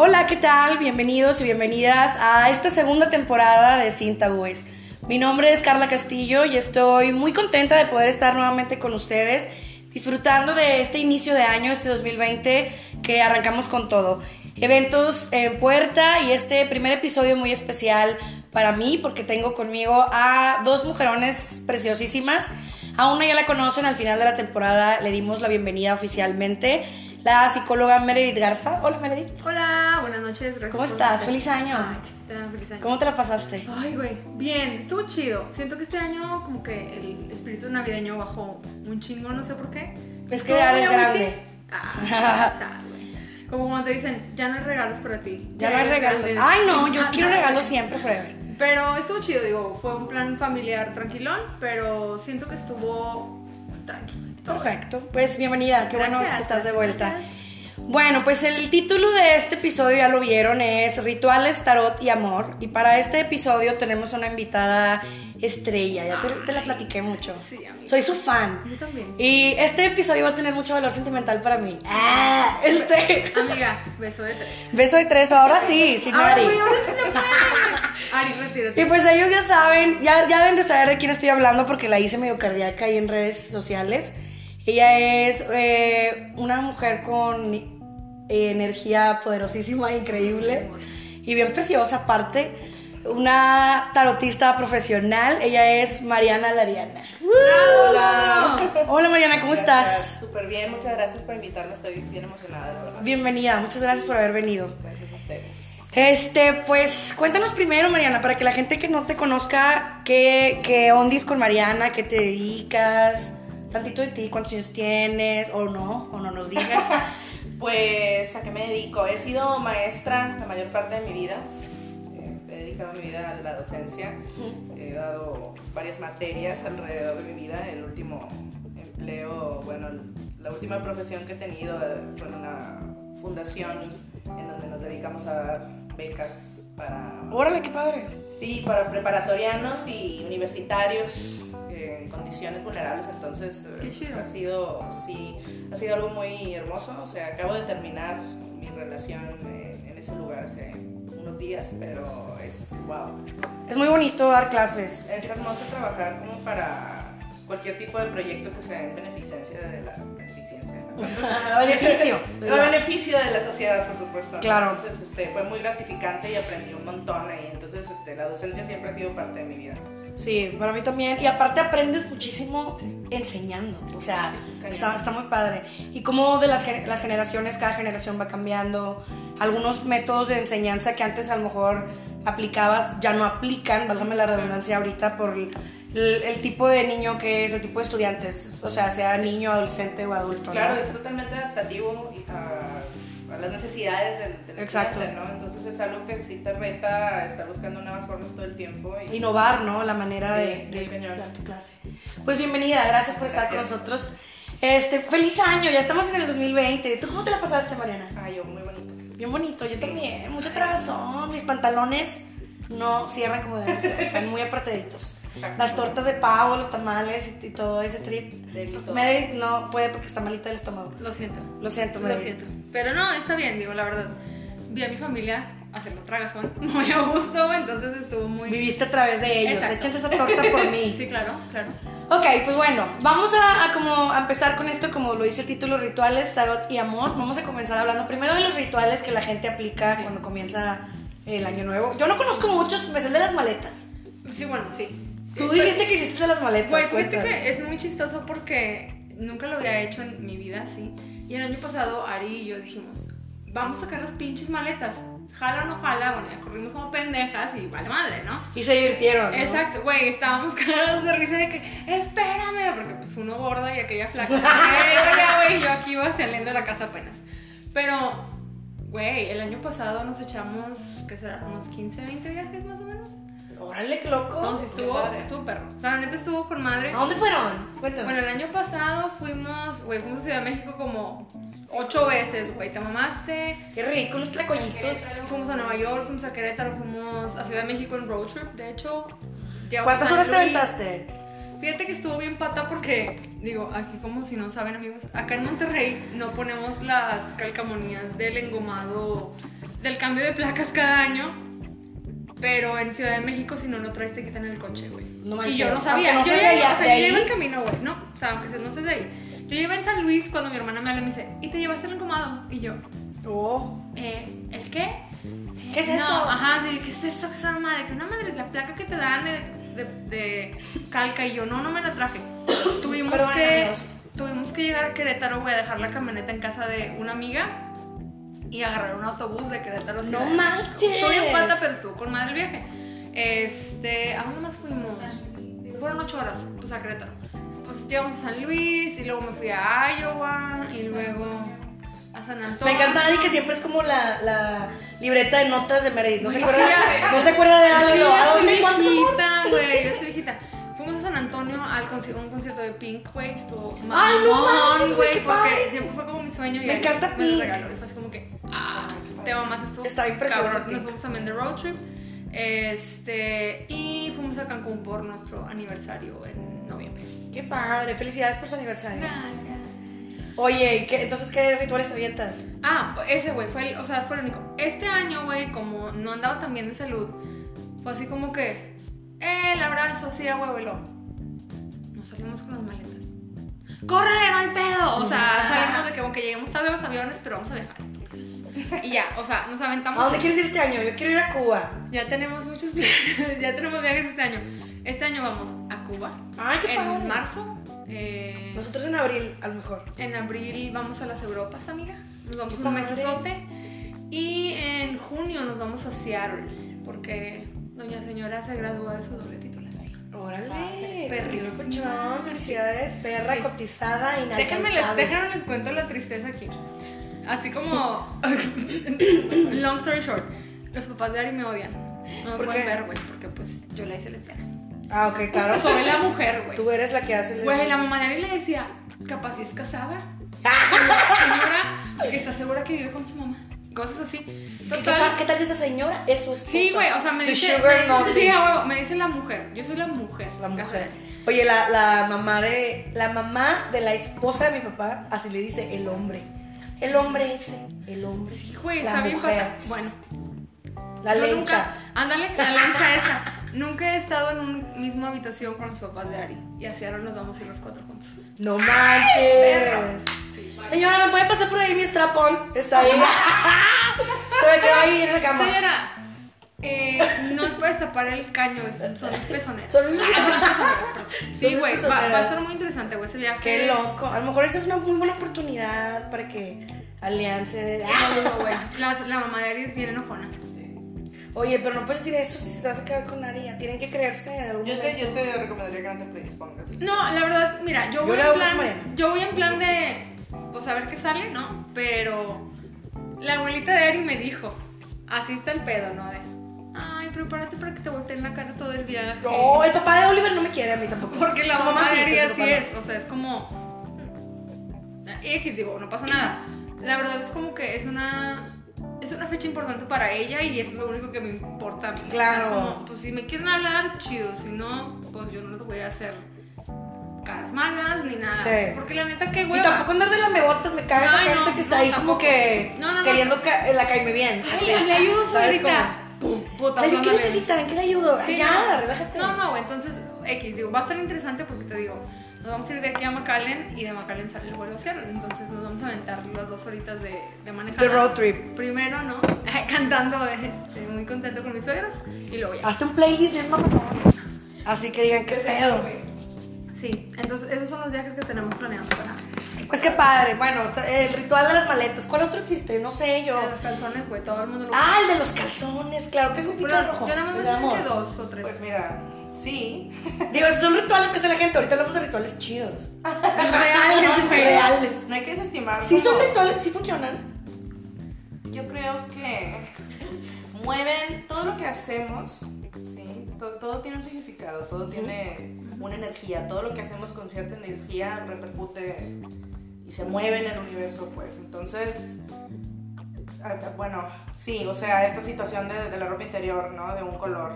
Hola, ¿qué tal? Bienvenidos y bienvenidas a esta segunda temporada de Sin Tabúes. Mi nombre es Carla Castillo y estoy muy contenta de poder estar nuevamente con ustedes, disfrutando de este inicio de año, este 2020, que arrancamos con todo. Eventos en puerta y este primer episodio muy especial para mí porque tengo conmigo a dos mujerones preciosísimas. A una ya la conocen, al final de la temporada le dimos la bienvenida oficialmente la psicóloga Meredith Garza. Hola Meredith. Hola, buenas noches, gracias. ¿Cómo estás? Feliz año. Ay, chiquita, feliz año. ¿Cómo te la pasaste? Ay, güey, bien, estuvo chido. Siento que este año como que el espíritu navideño bajó un chingo, no sé por qué. Es que ya eres grande. Ah. Como cuando te dicen, ya no hay regalos para ti. Ya no hay regalos. grande. Ay, no, yo quiero regalos siempre, forever. Pero estuvo chido, digo, fue un plan familiar tranquilón, pero siento que estuvo tranquilo. Perfecto. Pues bienvenida, qué bueno que estás de vuelta. gracias. Bueno, pues el título de este episodio ya lo vieron, es Rituales, Tarot y Amor. Y para este episodio tenemos una invitada estrella, ya te, te la platiqué mucho. Sí, amiga. Soy su fan. Yo también. Y este episodio va a tener mucho valor sentimental para mí. Ah, este. Amiga, beso de tres. Beso de tres, ahora sí, sin Ari. Ari, retírate. Y pues ellos ya saben, ya, ya deben de saber de quién estoy hablando porque la hice medio cardíaca ahí en redes sociales. Ella es eh, una mujer con eh, energía poderosísima, increíble y bien preciosa aparte. Una tarotista profesional, ella es Mariana Lariana. ¡Bravo! Hola Mariana, ¿cómo estás? Súper bien, muchas gracias por invitarme, estoy bien emocionada, la verdad. Bienvenida, muchas gracias por haber venido. Gracias a ustedes. Este, pues cuéntanos primero, Mariana, para que la gente que no te conozca, ¿qué, qué ondis con Mariana? ¿Qué te dedicas? Tantito de ti, ¿cuántos años tienes? O no, o no nos digas. Pues, ¿a qué me dedico? He sido maestra la mayor parte de mi vida. Eh, He dedicado mi vida a la docencia. He dado varias materias alrededor de mi vida. El último empleo, bueno, la última profesión que he tenido eh, fue en una fundación en donde nos dedicamos a dar becas para Órale, qué padre. Sí, para preparatorianos y universitarios eh, en condiciones vulnerables, entonces eh, Qué chido. ha sido, sí, ha sido algo muy hermoso. O sea, acabo de terminar mi relación eh, en ese lugar hace unos días, pero es wow. Es muy bonito dar clases. Es hermoso trabajar como para cualquier tipo de proyecto que sea en beneficencia de la. Beneficio. El beneficio de la sociedad, por supuesto. ¿no? Claro. Entonces, este, fue muy gratificante y aprendí un montón ahí. Entonces, este, la docencia siempre ha sido parte de mi vida. Sí, para mí también. Y aparte aprendes muchísimo enseñando. O sea, está, está muy padre. Y como de las, las generaciones, cada generación va cambiando. Algunos métodos de enseñanza que antes a lo mejor aplicabas ya no aplican, válgame la redundancia ahorita, por el, el- tipo de niño que es, el tipo de estudiantes. O sea, sea niño, adolescente o adulto. Claro, ¿no? es totalmente adaptativo y a, a las necesidades del, del Exacto. estudiante, ¿no? Entonces es algo que sí te reta estar buscando nuevas formas todo el tiempo. Y, innovar, ¿no? La manera Sí, de, de cañón. dar tu clase. Pues bienvenida, gracias por estar con Gracias. nosotros. Este, feliz año, ya estamos en el 2020. ¿Tú cómo te la pasaste, Mariana? Ay, yo, muy bonito. Bien bonito, yo también. Mucha tragazón. Mis pantalones no cierran como deben ser, están muy apretaditos. Exacto. Las tortas de pavo, los tamales y, y todo ese trip. Delito. Meredith no puede porque está malita del estómago. Lo siento. Lo siento, Lo Meredith. siento. Pero no, está bien, digo, la verdad. Vi a mi familia hacerlo tragazón muy a gusto, entonces estuvo muy... Viviste a través de ellos. Exacto. Échense esa torta por mí. Sí, claro, claro. Ok, pues bueno, vamos a, a como a empezar con esto, como lo dice el título, rituales, tarot y amor. Vamos a comenzar hablando primero de los rituales que la gente aplica Sí. cuando comienza el año nuevo. Yo no conozco muchos, me sé de las maletas. Sí, bueno, sí. Tú dijiste que hiciste las maletas. Güey, fíjate cuéntame. que es muy chistoso porque nunca lo había hecho en mi vida así. Y el año pasado Ari y yo dijimos, vamos a sacar las pinches maletas. Jala o no jala, bueno, ya corrimos como pendejas y vale madre, ¿no? Y se divirtieron. ¿no? Exacto, güey, estábamos cagados de risa de que, espérame, porque pues uno gorda y aquella flaca. Pero ya, güey, yo aquí iba saliendo de la casa apenas. Pero, güey, el año pasado nos echamos, ¿qué será? Unos 15, 20 viajes más o menos. Órale, qué loco. Entonces estuvo, estuvo perro. O sea, la neta estuvo con madre. ¿A dónde fueron? Cuéntame. Bueno, el año pasado fuimos, güey, fuimos a Ciudad de México como ocho veces, güey. Te mamaste. qué rico, los tlacoyitos. Fuimos a Nueva York, fuimos a Querétaro, fuimos a Ciudad de México en road trip, de hecho. ¿Cuántas horas te aventaste? Fíjate que estuvo bien pata porque, digo, aquí como si no saben amigos, acá en Monterrey no ponemos las calcamonías del engomado del cambio de placas cada año. Pero en Ciudad de México, si no lo traes, te quitan el coche, güey. No y yo no sabía. no yo ya o sea, yo iba en camino, güey. No, o sea, aunque no seas de ahí. Yo iba en San Luis cuando mi hermana me habla y me dice, ¿y te llevaste el encomado? Y yo, Oh. eh, ¿el qué? ¿Qué es no, eso? Ajá, sí, ¿qué es eso? ¿Qué es esa madre? Que una madre, la placa que te dan de, de, de calca y yo, no, no me la traje. Tuvimos que, amigos. tuvimos que llegar a Querétaro, güey, a dejar la camioneta en casa de una amiga y agarrar un autobús de Querétaro. a ¡No manches! Estuvo bien pata, pero estuvo con madre el viaje. Este, ¿a dónde más fuimos? Fueron ocho horas, pues a Querétaro. Pues llegamos a San Luis y luego me fui a Iowa y luego a San Antonio. Me encanta Ari que siempre es como la, la libreta de notas de Meredith. No se Sí, acuerda, ya. no se acuerda de algo. yo ¿A dónde? estoy ¿Cuántos viejita, güey, yo estoy viejita. Fuimos a San Antonio al conci- un concierto de Pink, güey, estuvo no mamón, güey, qué porque siempre fue como mi sueño y Me encanta me Pink. lo regaló y fue así ah, te mamás estuvo Está bien. Pink. Nos fuimos también de road trip, este, y fuimos a Cancún por nuestro aniversario en noviembre. Qué padre. Felicidades por su aniversario. Gracias. Oye, ¿y qué, entonces qué rituales te avientas? Ah, ese güey, fue el, o sea, fue el único. Este año, güey, como no andaba tan bien de salud, fue así como que, eh, el abrazo, sí, a huevo, y lo. Nos salimos con las maletas. ¡Córrele, no hay pedo! O sea, salimos de que aunque lleguemos tarde a los aviones, pero vamos a viajar. Y ya, o sea, nos aventamos. ¿A dónde quieres ir este año? Yo quiero ir a Cuba. Ya tenemos muchos viajes, ya tenemos viajes este año. Este año vamos a Cuba. Ay, qué en padre. marzo. eh, Nosotros en abril, a lo mejor. en abril vamos a las Europas, amiga. Nos vamos Qué un mesesote. Y en junio nos vamos a Seattle. Porque doña señora se gradúa de su doble titulación. Órale. Perrísimo. Qué locochón. Felicidades, perra Sí. cotizada, Déjenme les, inalcanzable. déjenme les cuento la tristeza aquí. Así como. long story short. Los papás de Ari me odian. No me ¿Por pueden qué? ver, güey. Porque pues yo la hice lesbiana. Ah, ok, claro. Soy la mujer, güey. Tú eres la que hace el... Güey, la mamá de Ari le decía, capaz si es casada. Señora, ¿está segura que vive con su mamá? Cosas así. ¿Qué, Total. pa- qué tal si esa señora es su esposa? Sí, güey, o sea, me Su dice. sugar me dice- sí, me dice la mujer. Yo soy la mujer. La mujer. casada. Oye, la, la mamá de la mamá de la esposa de mi papá, así le dice el hombre. El hombre ese, el hombre. Sí, güey, la está bien. Bueno, La yo lencha. Ándale, la lencha esa. Nunca he estado en una misma habitación con los papás de Ari. Y así ahora nos vamos a ir los cuatro juntos. No manches. Señora, ¿me puede pasar por ahí mi strapón? Está ahí. Se me quedó ahí en la cama. Señora, eh, no puedes tapar el caño, son los pezoneros. Son los Ah. Son Sí, güey, va, va a estar muy interesante, güey, ese viaje. Qué loco. A lo mejor esa es una muy buena oportunidad para que Alianza. No, no, güey. La, la mamá de Ari es bien enojona. Oye, pero no puedes decir eso si se te vas a quedar con Aria. Tienen que creerse en algún Yo te, momento. yo te recomendaría que no te predispongas. No, la verdad, mira, yo Yo voy en plan. Yo voy en plan de. Pues a ver qué sale, ¿no? Pero. La abuelita de Ari me dijo. Así está el pedo, ¿no? De. Prepárate para que te volteen la cara todo el viaje. No, el papá de Oliver no me quiere a mí tampoco. Porque la Su mamá de sí, así no. es. O sea, es como. X, digo, no pasa nada. La verdad es como que es una. Es una fecha importante para ella y es lo único que me importa a mí. Claro. Es como, pues si me quieren hablar, chido. Si no, pues yo no les voy a hacer caras malas ni nada. Sí. Porque la neta, qué Y hueva. tampoco andar de lamebotas, me caga esa gente no, que está no, ahí como tampoco. que No, no, no. queriendo ca- la caime bien. Ay, le ayudo, ¿Sabes suegrita. cómo? Pum, puta, ¿Qué necesitan? ¿Qué le ayudo? Sí, ya, no. relájate. No, no, entonces, X, digo, va a estar interesante porque te digo, nos vamos a ir de aquí a McAllen y de McAllen sale el vuelo a Seattle. Entonces nos vamos a aventar las dos horitas de, de manejar. The road trip. Primero, ¿no? Cantando, este, muy contento con mis suegros y luego ya. Hazte un playlist bien. Así que digan, qué pedo. Sí, entonces esos son los viajes que tenemos planeados para Pues qué padre. Bueno, el ritual de las maletas. ¿Cuál otro existe? No sé yo. de los calzones, güey, todo el mundo lo Ah, el de los calzones. Claro, ¿qué significa Pero rojo? yo nada El más de sé amor. que dos o tres. Pues mira, sí. Digo, esos son rituales que hace la gente. Ahorita hablamos de rituales chidos. reales. Reales. No hay que desestimar. Sí son rituales, sí funcionan. Yo creo que mueven todo lo que hacemos, ¿sí? Todo, todo tiene un significado, todo tiene una energía, todo lo que hacemos con cierta energía repercute y se mueve en el universo, pues. Entonces, bueno, sí, o sea, esta situación de, de la ropa interior, ¿no? De un color.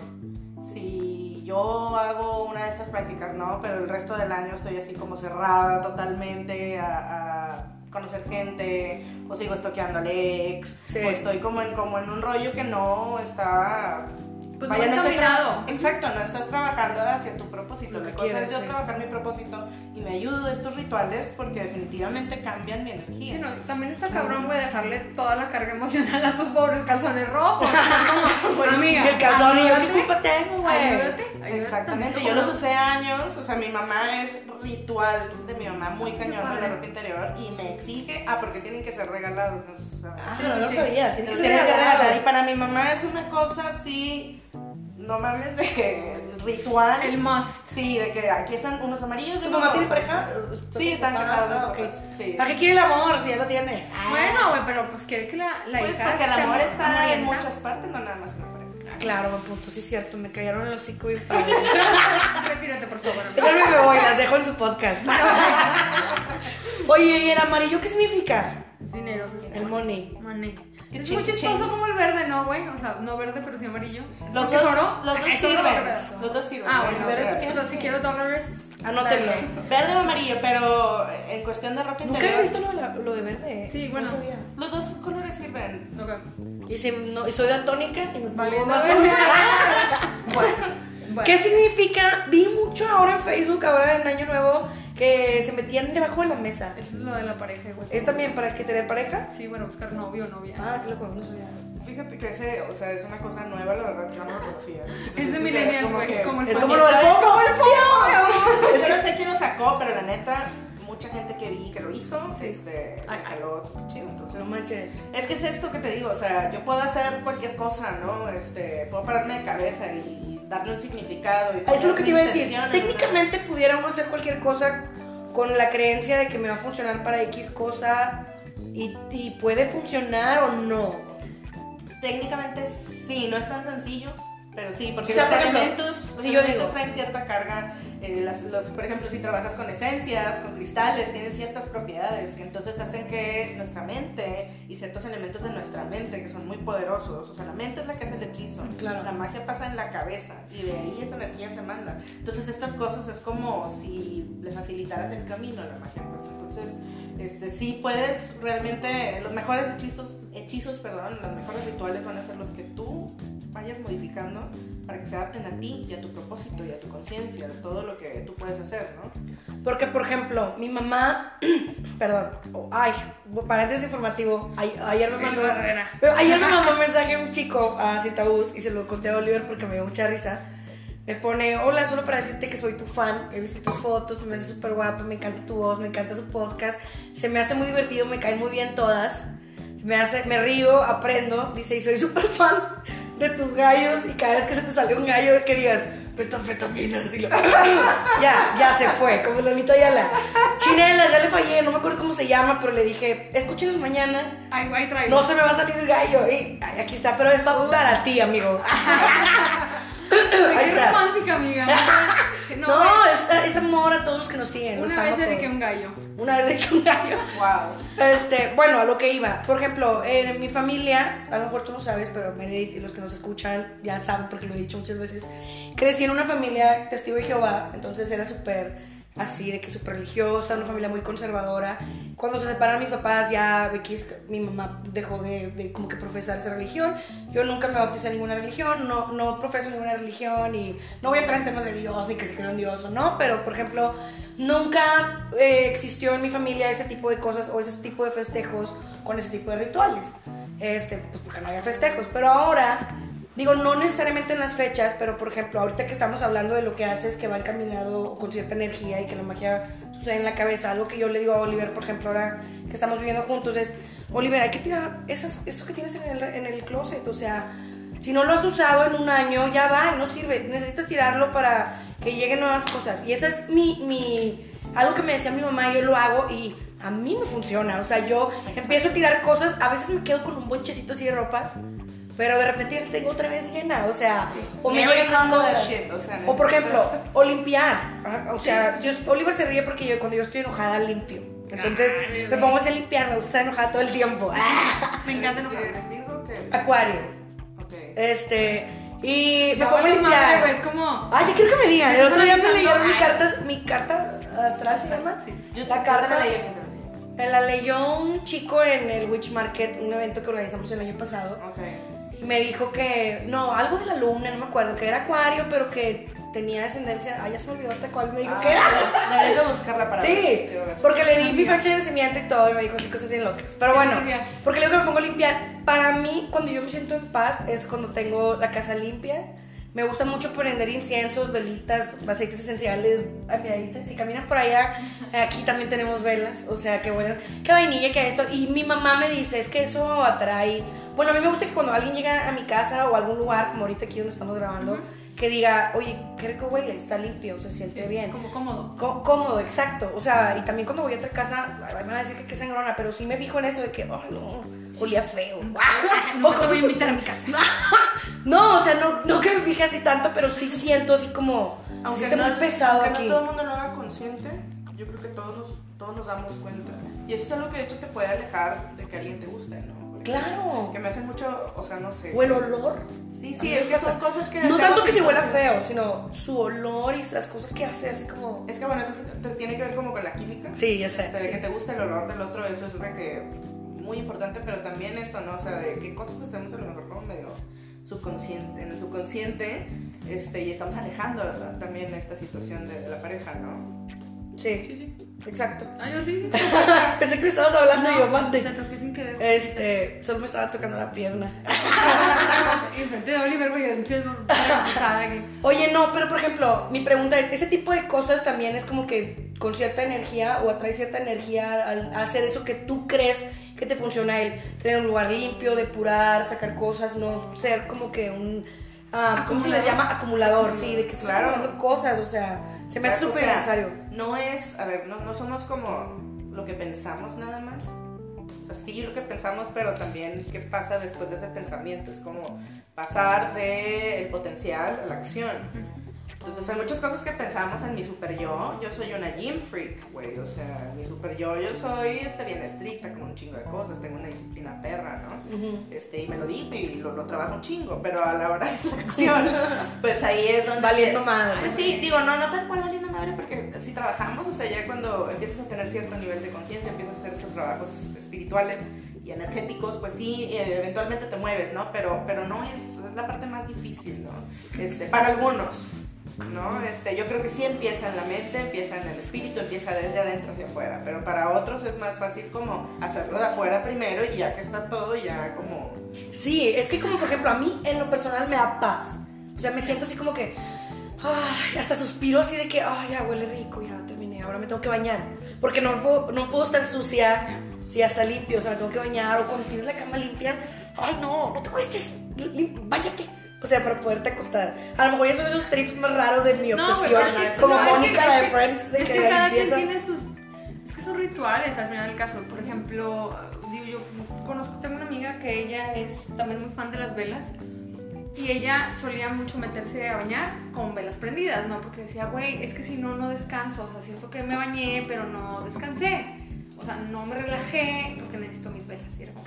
Si yo hago una de estas prácticas, ¿no? Pero el resto del año estoy así como cerrada totalmente a, a conocer gente, o sigo estoqueando al ex, Sí. o estoy como en, como en un rollo que no está... Pues vaya, no tra- Exacto, no estás trabajando hacia tu propósito. Lo que La cosa quieres, es yo sí. trabajar mi propósito y me ayudo de estos rituales porque definitivamente cambian mi energía. Sí, no, también está cabrón, güey, dejarle toda la carga emocional a tus pobres calzones rojos. Como, amiga, el calzón y yo, ¿qué ayúdate, culpa tengo, güey? Ayúdate, ayúdate. Exactamente, yo los usé años, o sea, mi mamá es ritual de mi mamá muy cañón de padre. la ropa interior y me exige, ah, porque tienen que ser regalados, no. Ah, Sí, no, no sí. sabía. Tiene que ser tienen regalar y regalados. para mi mamá es una cosa así, no mames, de ritual. El must. Sí, de que aquí están unos amarillos ¿Tu mamá tiene pareja? Sí, están casados ah, sí. ¿Para qué quiere el amor si ya lo tiene? Bueno, güey, pero pues quiere que la, la Pues hija porque el amor está en muchas partes, no nada más en la pareja. Claro, buen punto, sí es cierto, me callaron el hocico y padre. Retírate, por favor. Déjame me voy, las dejo en su podcast. Oye, ¿y el amarillo qué significa? Es dinero, se El money. Money. Es muy chistoso como el verde, ¿no, güey? O sea, no verde, pero sí amarillo. Los ¿Porque dos, oro? los dos sirven, los dos sirven. Ah, ¿no? bueno, O sea, o sea, si quiero dólares. Anótenlo. dale. Verde o amarillo, pero en cuestión de ropa Nunca he visto lo, de la- lo de verde. Sí, bueno. Los dos colores sirven. Ok. Y, si no, y soy daltónica y me pongo uno azul. bueno. ¿Qué significa? Vi mucho ahora en Facebook, ahora en Año Nuevo, que se metían debajo de la mesa. Es lo de la pareja, güey. ¿Es también para que tener pareja? Sí, bueno, buscar novio o novia. Ah, qué loco, no sabía. Fíjate que ese, o sea, es una cosa nueva, la verdad, yo no lo conocía. Es de millennials, como güey. Como el Es fuego. como lo del FOMO. como el. Yo no sé quién lo sacó, pero la neta, mucha gente que vi que lo hizo, Sí. este, Ay, chido. Entonces, No manches. es que es esto que te digo, o sea, yo puedo hacer cualquier cosa, ¿no? Este, puedo pararme de cabeza y darle un significado. Y Eso es lo que te iba a decir. una- Técnicamente pudiera uno hacer cualquier cosa con la creencia de que me va a funcionar para X cosa y, y puede funcionar o no. Técnicamente sí, no es tan sencillo, pero sí, porque O sea, los por ejemplo, elementos, los si yo digo- traen cierta carga. Eh, las- los, por ejemplo, si trabajas con esencias, con cristales, tienen ciertas propiedades que entonces hacen que nuestra mente y ciertos elementos de nuestra mente que son muy poderosos, o sea, la mente es la que hace el hechizo, Claro. la magia pasa en la cabeza y de ahí esa energía se manda. Entonces estas cosas es como si le facilitaras el camino a la magia, pues entonces este, sí puedes realmente, los mejores hechizos, hechizos, perdón, los mejores rituales van a ser los que tú vayas modificando para que se adapten a ti y a tu propósito y a tu conciencia, a todo lo que tú puedes hacer, ¿no? Porque, por ejemplo, mi mamá, perdón, oh, ay, paréntesis informativo, ay- ayer me mandó, ayer me mandó un mensaje un chico a Citabús y se lo conté a Oliver porque me dio mucha risa. Me pone, hola, solo para decirte que soy tu fan, he visto tus fotos, te me hace súper guapa, me encanta tu voz, me encanta su podcast, se me hace muy divertido, me caen muy bien todas, me, hace, me río, aprendo, dice, y soy súper fan de tus gallos y cada vez que se te sale un gallo que digas, metanfetaminas, y lo- ya, ya se fue, como Lolita Ayala. Chinelas, ya le fallé, no me acuerdo cómo se llama, pero le dije, escúchenos mañana, Ay, ahí traigo. no se me va a salir el gallo, y ay, aquí está, pero es pa- para ti, amigo. Ay, Ahí qué está. romántica, amiga. No, No, güey. es, es amor a todos los que nos siguen. Una amo vez dediqué un gallo. Una vez dediqué un gallo. Wow. Este, bueno, a lo que iba. Por ejemplo, en mi familia, a lo mejor tú no sabes, pero Meredith y los que nos escuchan ya saben porque lo he dicho muchas veces. Crecí en una familia testigo de Jehová, entonces era súper así, de que súper religiosa, una familia muy conservadora. Cuando se separan mis papás, ya mi mamá dejó de, de como que profesar esa religión. Yo nunca me bauticé en ninguna religión, no, no profeso ninguna religión y no voy a entrar en temas de Dios ni que se creo en Dios o no, pero por ejemplo, nunca eh, existió en mi familia ese tipo de cosas o ese tipo de festejos con ese tipo de rituales. Este, pues porque no había festejos, pero ahora Digo, no necesariamente en las fechas, pero por ejemplo, ahorita que estamos hablando de lo que haces, que va encaminado con cierta energía y que la magia sucede en la cabeza, algo que yo le digo a Oliver, por ejemplo, ahora que estamos viviendo juntos, es, Oliver, hay que tirar esas, eso que tienes en el, en el closet, o sea, si no lo has usado en un año, ya va no sirve, necesitas tirarlo para que lleguen nuevas cosas. Y esa es mi, mi, algo que me decía mi mamá, yo lo hago y a mí me funciona, o sea, yo empiezo a tirar cosas, a veces me quedo con un bonchecito así de ropa. Pero de repente ya tengo otra vez llena, o sea, o me Every llegan más cosas. shit, o sea, O por necesitas- ejemplo, o limpiar. ajá, O sea, yo- Oliver se ríe porque yo cuando yo estoy enojada limpio. Entonces Ay, me pongo a limpiar, me gusta estar enojada todo el tiempo. ¡Ah! Me encanta ¿Qué enojarme. eres Virgo o qué? Acuario. Ok. Este, y me Ya pongo a madre, limpiar. güey, Es como. Ay, ya quiero que me digan. El Me otro día me leyeron mi carta, mi carta astral se llama. Sí. Yo La carta. la leí, yo te la. Me leyó un chico en el Witch Market, un evento que organizamos el año pasado. Ok. Y me dijo que, no, algo de la luna, no me acuerdo, que era acuario, pero que tenía descendencia. Ah, ya se me olvidó hasta cuál me dijo que era. Ah, Deberías de buscarla para Sí, ver. porque le di mi fecha de nacimiento y todo y me dijo así cosas bien locas. Pero bueno, porque le digo que me pongo a limpiar. Para mí, cuando yo me siento en paz, es cuando tengo la casa limpia. Me gusta mucho prender inciensos, velitas, aceites esenciales, miraditas. Si caminan por allá, aquí también tenemos velas. O sea, que bueno, que vainilla, que esto. Y mi mamá me dice, es que eso atrae. Bueno, a mí me gusta que cuando alguien llega a mi casa o a algún lugar, como ahorita aquí donde estamos grabando, que diga, oye, qué rico huele, está limpio, se siente bien. Como cómodo. Có- cómodo, exacto. O sea, y también cuando voy a otra casa, me van a decir que qué sangrona, pero sí me fijo en eso de que, ay, no, olía feo. No O te voy a invitar a mi casa. No, o sea, no, no que me fije así tanto, pero sí siento así como, Aunque siente no, muy pesado aunque aquí. no todo el mundo lo haga consciente, yo creo que todos nos, todos nos damos cuenta. Y eso es algo que de hecho te puede alejar de que alguien te guste, ¿no? Claro. Que me hace mucho, o sea, no sé. O el olor. Sí, sí, es que son cosas que... No tanto que si huela feo, sino su olor y las cosas que hace, así como... Es que bueno, eso te, te tiene que ver como con la química. Sí, ya sé. Este, de que te gusta el olor del otro, eso es de que muy importante, pero también esto, ¿no? O sea, de qué cosas hacemos a lo mejor como medio subconsciente, en el subconsciente, este, y estamos alejando ¿verdad? también esta situación de, de la pareja, ¿no? Sí, Sí, sí. exacto. Ah, yo sí. Pensé que estabas hablando y yo Te mande. toqué sin querer. Este, solo me estaba tocando la pierna. Enfrente de Oliver, güey, no. Oye, no, pero por ejemplo, mi pregunta es, ¿ese tipo de cosas también es como que con cierta energía o atrae cierta energía al hacer eso que tú crees que te funciona él? Tener un lugar limpio, depurar, sacar cosas, no ser como que un... ah, ¿Cómo se les llama? Acumulador, sí, de que estás Claro. acumulando cosas, o sea, se me hace súper sea, necesario. No es, a ver, no, no somos como lo que pensamos nada más. O sea, sí lo que pensamos, pero también qué pasa después de ese pensamiento. Es como pasar del potencial a la acción. Entonces hay muchas cosas que pensamos en mi super yo. Yo soy una gym freak, güey. O sea, mi super yo, yo soy este, bien estricta con un chingo de cosas. Tengo una disciplina perra, ¿no? Ujú. Este, y me lo di y lo, lo trabajo un chingo, pero a la hora de la acción, pues ahí es donde... Valiendo madre. Pues sí, digo, no, no tal cual valiendo madre, porque si trabajamos, o sea, ya cuando empiezas a tener cierto nivel de conciencia, empiezas a hacer estos trabajos espirituales y energéticos, pues sí, eh, eventualmente te mueves, ¿no? Pero, pero no es, es la parte más difícil, ¿no? Este, para algunos, ¿no? Este, yo creo que sí empieza en la mente, empieza en el espíritu, empieza desde adentro hacia afuera, pero para otros es más fácil como hacerlo de afuera primero y ya que está todo, ya como... Sí, es que como por ejemplo a mí en lo personal me da paz. O sea, me siento así como que, ay, hasta suspiro así de que, ay, ya huele rico, ya terminé, ahora me tengo que bañar. Porque no puedo, no puedo estar sucia si ya está limpio, o sea, me tengo que bañar o cuando tienes la cama limpia, ay, no, no te cuestes, báñate. O sea, para poderte acostar. A lo mejor ya son esos trips más raros de mi obsesión. pero es que- como no, Mónica, la de Friends, de es que, que cada limpieza. quien tiene sus. Es que son rituales al final del caso. Por ejemplo, digo, yo conozco, tengo una amiga que ella es también muy fan de las velas. Y ella solía mucho meterse a bañar con velas prendidas, ¿no? Porque decía, güey, es que si no, no descanso. O sea, siento que me bañé, pero no descansé. O sea, no me relajé porque necesito mis velas. Y era como,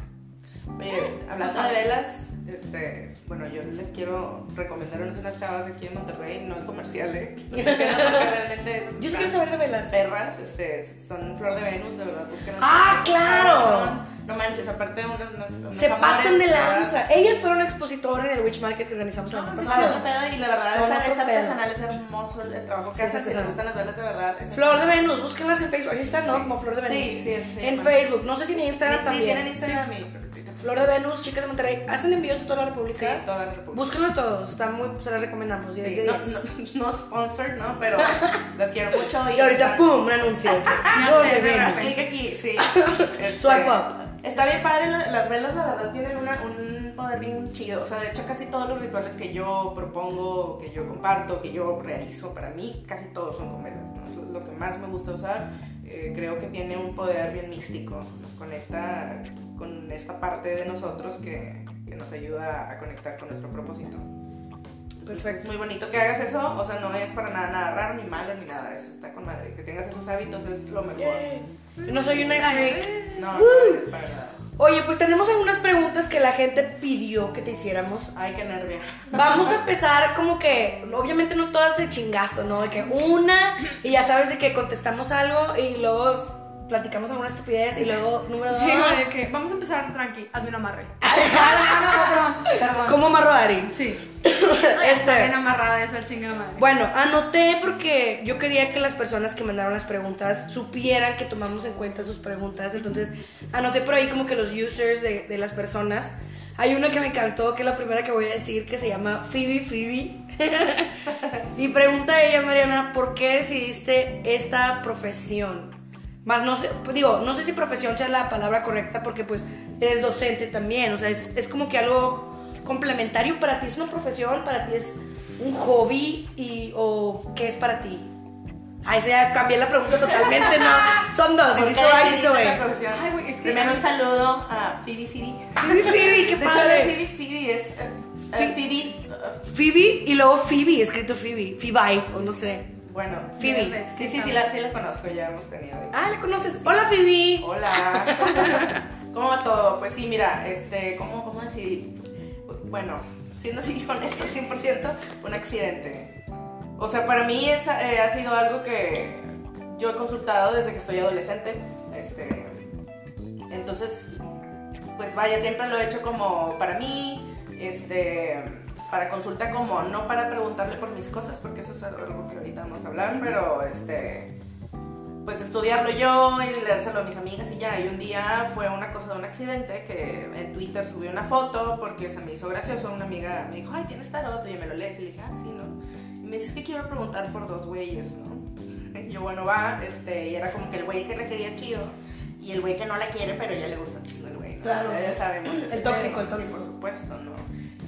Oye, hablando de velas, este, bueno, yo les quiero recomendar unas, unas chavas de aquí en Monterrey, no es comercial, ¿eh? Haciendo porque realmente esas Yo sí quiero saber de velas. Perras, este, son Flor de Venus, de verdad, busquen ¡Ah, claro! son- no manches, aparte unas, unas, unos Se amores, pasan de ¿verdad? lanza. Ellas fueron expositoras en el Witch Market que organizamos el año No, pasado. otro pedo, y la verdad Son es, es artesanal, es hermoso el, el trabajo que Sí, es hacen, si les gustan las velas de verdad. es Flor de. Venus, búsquenlas en Facebook. Ahí están, ¿no? Sí. Como Flor de Venus. Sí, sí, se En. Facebook. No sé si en Instagram Sí, también. tienen Instagram y. Flor de Venus, chicas de Monterrey. Hacen envíos a toda la República. Sí, toda la República. Búsquenlos todos. Están muy, se las recomendamos. 10 Sí, de no, 10. no, no sponsor, ¿no? Pero las quiero mucho. Y ahorita, están- ¡pum! Un anuncio. Flor de Venus. Clic aquí, sí. Este, Swipe up. Está bien padre, la- las velas la verdad tienen una- un poder bien chido. O sea, de hecho casi todos los rituales que yo propongo, que yo comparto, que yo realizo, para mí casi todos son con velas. ¿no? Lo que más me gusta usar, eh, creo que tiene un poder bien místico. Nos conecta con esta parte de nosotros que, que nos ayuda a conectar con nuestro propósito. Entonces, Perfecto. Es muy bonito que hagas eso, o sea, no es para nada, nada raro ni malo ni nada, es, está con madre. Que tengas esos hábitos es lo mejor. No soy una freak. No, no Woo. es para nada. Oye, pues tenemos algunas preguntas que la gente pidió que te hiciéramos. Ay, qué nervia. Vamos a empezar como que, obviamente no todas de chingazo, ¿no? De que una y ya sabes de que contestamos algo y luego platicamos alguna estupidez y luego, número dos. Sí, de que vamos a empezar tranqui, hazme un amarre. Ah, no, no, perdón, perdón. ¿Cómo amarro a Ari? Sí. Este- bien amarrada esa chingada madre. Bueno, anoté porque yo quería que las personas que mandaron las preguntas supieran que tomamos en cuenta sus preguntas. Entonces, anoté por ahí como que los users de, de las personas. Hay una que me encantó, que es la primera que voy a decir, que se llama Phoebe Phoebe. y pregunta ella, Mariana, ¿por qué decidiste esta profesión? Más no sé, digo, no sé si profesión sea la palabra correcta porque pues eres docente también, o sea, es, es como que algo complementario para ti, es una profesión, para ti es un hobby y, o qué es para ti. Ay, se cambié la pregunta totalmente, no, son dos, y ¿Por si qué hizo A y decidiste hizo esta B. profesión? Ay, güey, es que- Primero un saludo a Phoebe Phoebe. Phoebe Phoebe, qué padre. Phoebe Phoebe es eh, eh, Phoebe. Phoebe y luego Phoebe, escrito Phoebe, Phoebe, o no sé. Bueno, Phoebe. Sí, sí, sí la, sí la conozco, ya hemos tenido. ahí. Ah, ¿le conoces? Hola Phoebe. Hola. ¿Cómo va todo? Pues sí, mira, este, ¿cómo, cómo decir? Bueno, siendo así honesto, 100%, fue un accidente. O sea, para mí esa, eh, ha sido algo que yo he consultado desde que estoy adolescente. Este, entonces, pues vaya, siempre lo he hecho como para mí, este, para consulta como, no para preguntarle por mis cosas, porque eso es algo que ahorita vamos a hablar, pero este, pues estudiarlo yo y leérselo a mis amigas y ya. Y un día fue una cosa de un accidente que en Twitter subí una foto porque se me hizo gracioso. Una amiga me dijo, ay, tienes tarot, y yo me lo lees. Y le dije, ah, sí, ¿no? Y me dice, es que quiero preguntar por dos güeyes, ¿no? Y yo, bueno, va, este, y era como que el güey que la quería chido y el güey que no la quiere, pero ya le gusta chido el güey, ¿no? Claro. Ya, sabemos. El tóxico, el tóxico. Sí, por supuesto, ¿no?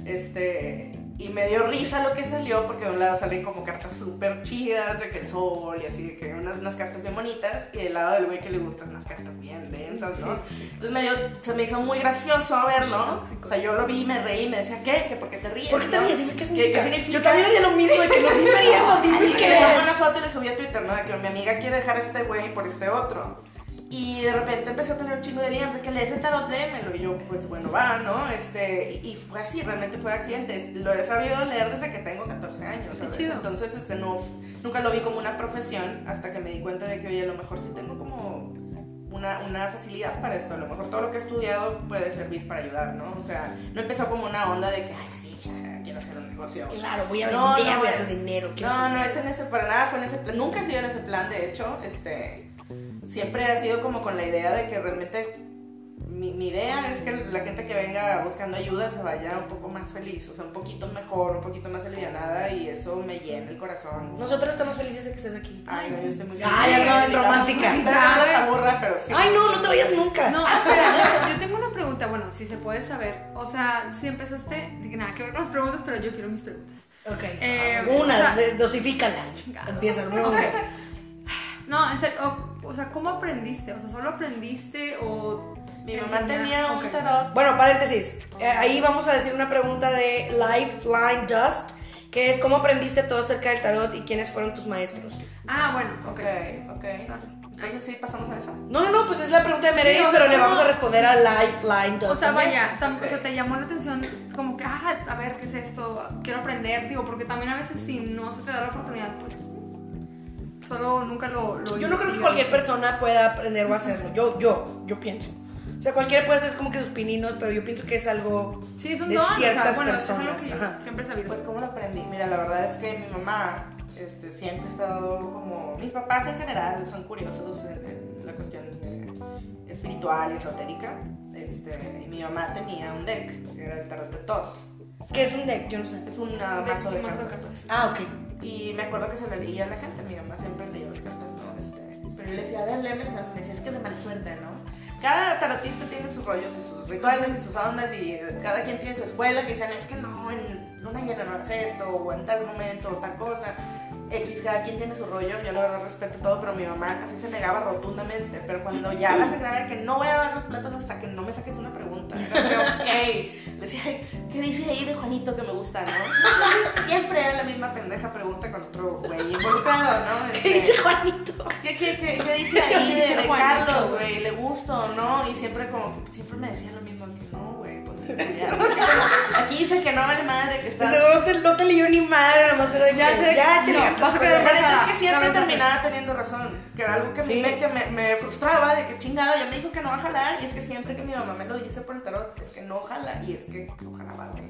Este, y me dio risa lo que salió porque de un lado salen como cartas súper chidas de que el sol y así, de que unas, unas cartas bien bonitas y del lado del güey que le gustan unas cartas bien densas, ¿no? Entonces me dio, se me hizo muy gracioso verlo. O sea, yo lo vi, me reí y me decía, ¿qué? ¿Que por qué te ríes? ¿Por qué te ríes? Dime qué significa. significa? Yo también haría lo mismo de que no me estoy riendo, dime qué le tomé una foto y le subí a Twitter, ¿no? De que mi amiga quiere dejar a este güey por este otro. Y de repente empecé a tener un chingo de días que lees el tarot, léemelo. Y yo, pues bueno, va, ¿no? Este, y, fue así, realmente fue accidente. Lo he sabido leer desde que tengo 14 años, Qué chido. Entonces, este, no, nunca lo vi como una profesión hasta que me di cuenta de que, oye, a lo mejor sí tengo como una, una facilidad para esto. A lo mejor todo lo que he estudiado puede servir para ayudar, ¿no? O sea, no empezó como una onda de que, ay, sí, ya, quiero hacer un negocio. Claro, voy a No, vender, no, voy a hacer dinero. No, no es en ese, para nada fue en ese plan. Nunca he sido en ese plan, de hecho, este, siempre ha sido como con la idea de que realmente mi, mi idea es que la gente que venga buscando ayuda se vaya un poco más feliz, o sea, un poquito mejor, un poquito más alivianada y eso me llena el corazón. Nosotros estamos felices de que estés aquí. Ay, no, yo estoy muy Ay, feliz. ya no, en romántica. Me aburra, pero sí. Ay, no, no te vayas nunca. No, espera, yo, tengo una pregunta, bueno, si se puede saber. O sea, si empezaste, de que nada que ver con las preguntas, pero yo quiero mis preguntas. Ok. Eh, Una, o sea- dosifícalas. Empieza, no. Ok. No, en serio, o, o sea, ¿cómo aprendiste? O sea, ¿solo aprendiste o...? Mi mamá tenía un tarot. Bueno, paréntesis. Eh, ahí vamos a decir una pregunta de Lifeline Dust, que es ¿cómo aprendiste todo acerca del tarot y quiénes fueron tus maestros? Ah, bueno, Ok, ok. ok. Sorry. Entonces sí, pasamos a eso. No, no, no, pues es la pregunta de Meredith, Sí, sea, pero le vamos a responder a Lifeline Dust. O sea, también. vaya, tam- Ok. o sea, te llamó la atención como que, ah, a ver, ¿qué es esto? Quiero aprender, digo, porque también a veces si no se te da la oportunidad, pues solo nunca lo... lo Yo no creo que cualquier persona pueda aprender o hacerlo. Yo, yo, yo pienso. O sea, cualquiera puede hacer como que sus pininos, pero yo pienso que es algo Sí, es un de don, o sea, ciertas bueno, eso es algo personas. que yo Ajá. siempre sabido. Pues cómo lo aprendí. Mira, la verdad es que mi mamá este, siempre ha estado como... Mis papás en general son curiosos en, en la cuestión espiritual y esotérica. Este, y mi mamá tenía un deck, que era el tarot de Tots. ¿Qué es un deck? Yo no sé. Es un ah, Deck, mazo de mazo cartas. cartas. Ah, ok. Y me acuerdo que se lo leía a la gente. Mi mamá siempre leía las cartas, ¿no? Este, pero yo le decía, a ver, léeme. Me decía, es que es de mala suerte, ¿no? Cada tarotista tiene sus rollos y sus rituales y sus ondas y cada quien tiene su escuela que dicen, es que no, en luna llena no hagas esto o en tal momento o tal cosa. X, cada quien tiene su rollo, yo la verdad respeto todo, pero mi mamá así se negaba rotundamente. Pero cuando ya la sagraba de que no voy a lavar los platos hasta que no me saques una pregunta, era que, ok. Le decía, "Ay, ¿qué dice ahí de Juanito que me gusta, no? Siempre era la misma pendeja pregunta con otro güey involucrado, ¿no? ¿Qué Este, dice Juanito? ¿Qué, qué, qué, qué dice ahí de, de Carlos, güey. ¿Le gusta o no? Y siempre como que siempre me decía lo mismo que no, güey, ponte a estudiar. Así como, quise, que no vale madre, que está... Seguro no te, no te leyó ni madre, nada más era de Ya que, sé, ya, no, chile, vas a pues, quedar La neta enojada. es que siempre terminaba teniendo razón. Que era algo que a mí Sí. me, que me, me frustraba, de que chingado, ya me dijo que no va a jalar. Y es que siempre que mi mamá me lo dice por el tarot, es que no jala. Y es que no jalaba, güey.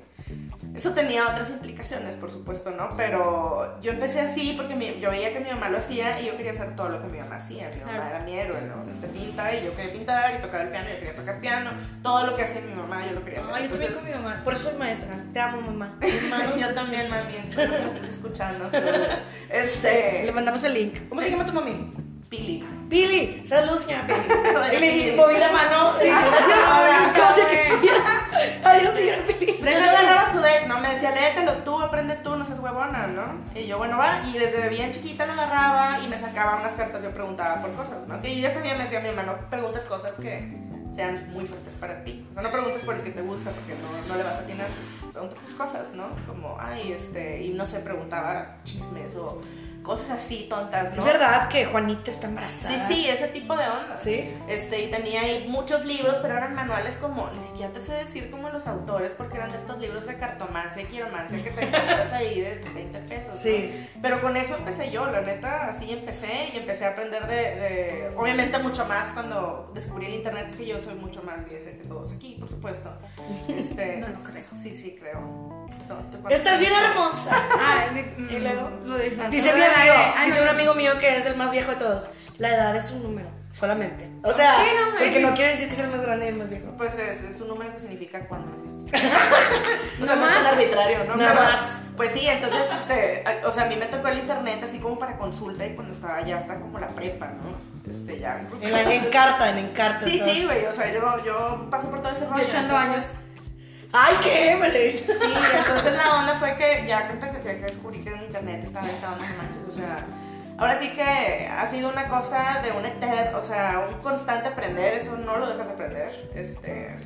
Eso tenía otras implicaciones, por supuesto, ¿no? Pero yo empecé así porque mi- yo veía que mi mamá lo hacía y yo quería hacer todo lo que mi mamá hacía. Mi mamá era mi héroe, ¿no? Este pinta y yo quería pintar y tocar el piano, yo quería tocar piano. Todo lo que hacía mi mamá, yo lo quería hacer. No, yo también Entonces, con mi mamá. Por eso soy maestra. Te amo, mamá. Yo también, mami, espero que me estés escuchando. pero, Este. Le mandamos el link. ¿Cómo se llama tu mami? Pili. Pili. Saludos, señora Pili. Y le moví la mano. y dije, Adiós, como si que estuviera. Adiós, señora Pili. Yo agarraba su deck, ¿no? Me decía, léetelo tú, aprende tú, no seas huevona, ¿no? Y yo, bueno, va. Y desde bien chiquita lo agarraba y me sacaba unas cartas, yo preguntaba por cosas, ¿no? Que yo ya sabía, me decía mi mamá, no preguntes cosas que sean muy fuertes para ti. O sea, no preguntes por el que te gusta porque no, no le vas a atinar. Pregunta tus cosas, ¿no? Como, ay, este, y no sé, preguntaba chismes o cosas así tontas, ¿no? Es verdad que Juanita está embarazada. Sí, sí, ese tipo de onda. ¿Sí? Este, y tenía ahí muchos libros, pero eran manuales como, ni siquiera te sé decir como los autores, porque eran de estos libros de cartomancia y quiromancia que te encuentras ahí de 20 pesos. ¿no? Sí. Pero con eso empecé yo, la neta, así empecé y empecé a aprender de, de- obviamente mucho más cuando descubrí el internet, es que yo soy mucho más vieja que todos aquí, por supuesto. Este, No lo creo. Sí, sí, creo. No, ¿tú Estás bien hermosa. Ah, mm, Y luego, lo dije. Dice Ay, amigo, ay, dice no, un amigo mío que es el más viejo de todos. La edad es un número, solamente. O sea, Sí, no, porque es- no quiere decir que sea el más grande y el más viejo. Pues es, es un número que significa cuándo naciste. o sea, Nada no es tan más. arbitrario, ¿no? Nada Pero, más. Pues sí, entonces, este, a- o sea, a mí me tocó el internet así como para consulta y cuando estaba ya hasta como la prepa, ¿no? Este, ya. En, la, en carta, en encarta. Sí, sí, güey, o sea, yo, yo pasé por todo ese rollo. Yo echando entonces- años. ¡Ay, qué hébrole! Sí, entonces la onda fue que ya que empecé, ya que descubrí que en internet estaba esta onda, no manches, o sea, ahora sí que ha sido una cosa de un eter, o sea, un constante aprender, eso no lo dejas de aprender, este,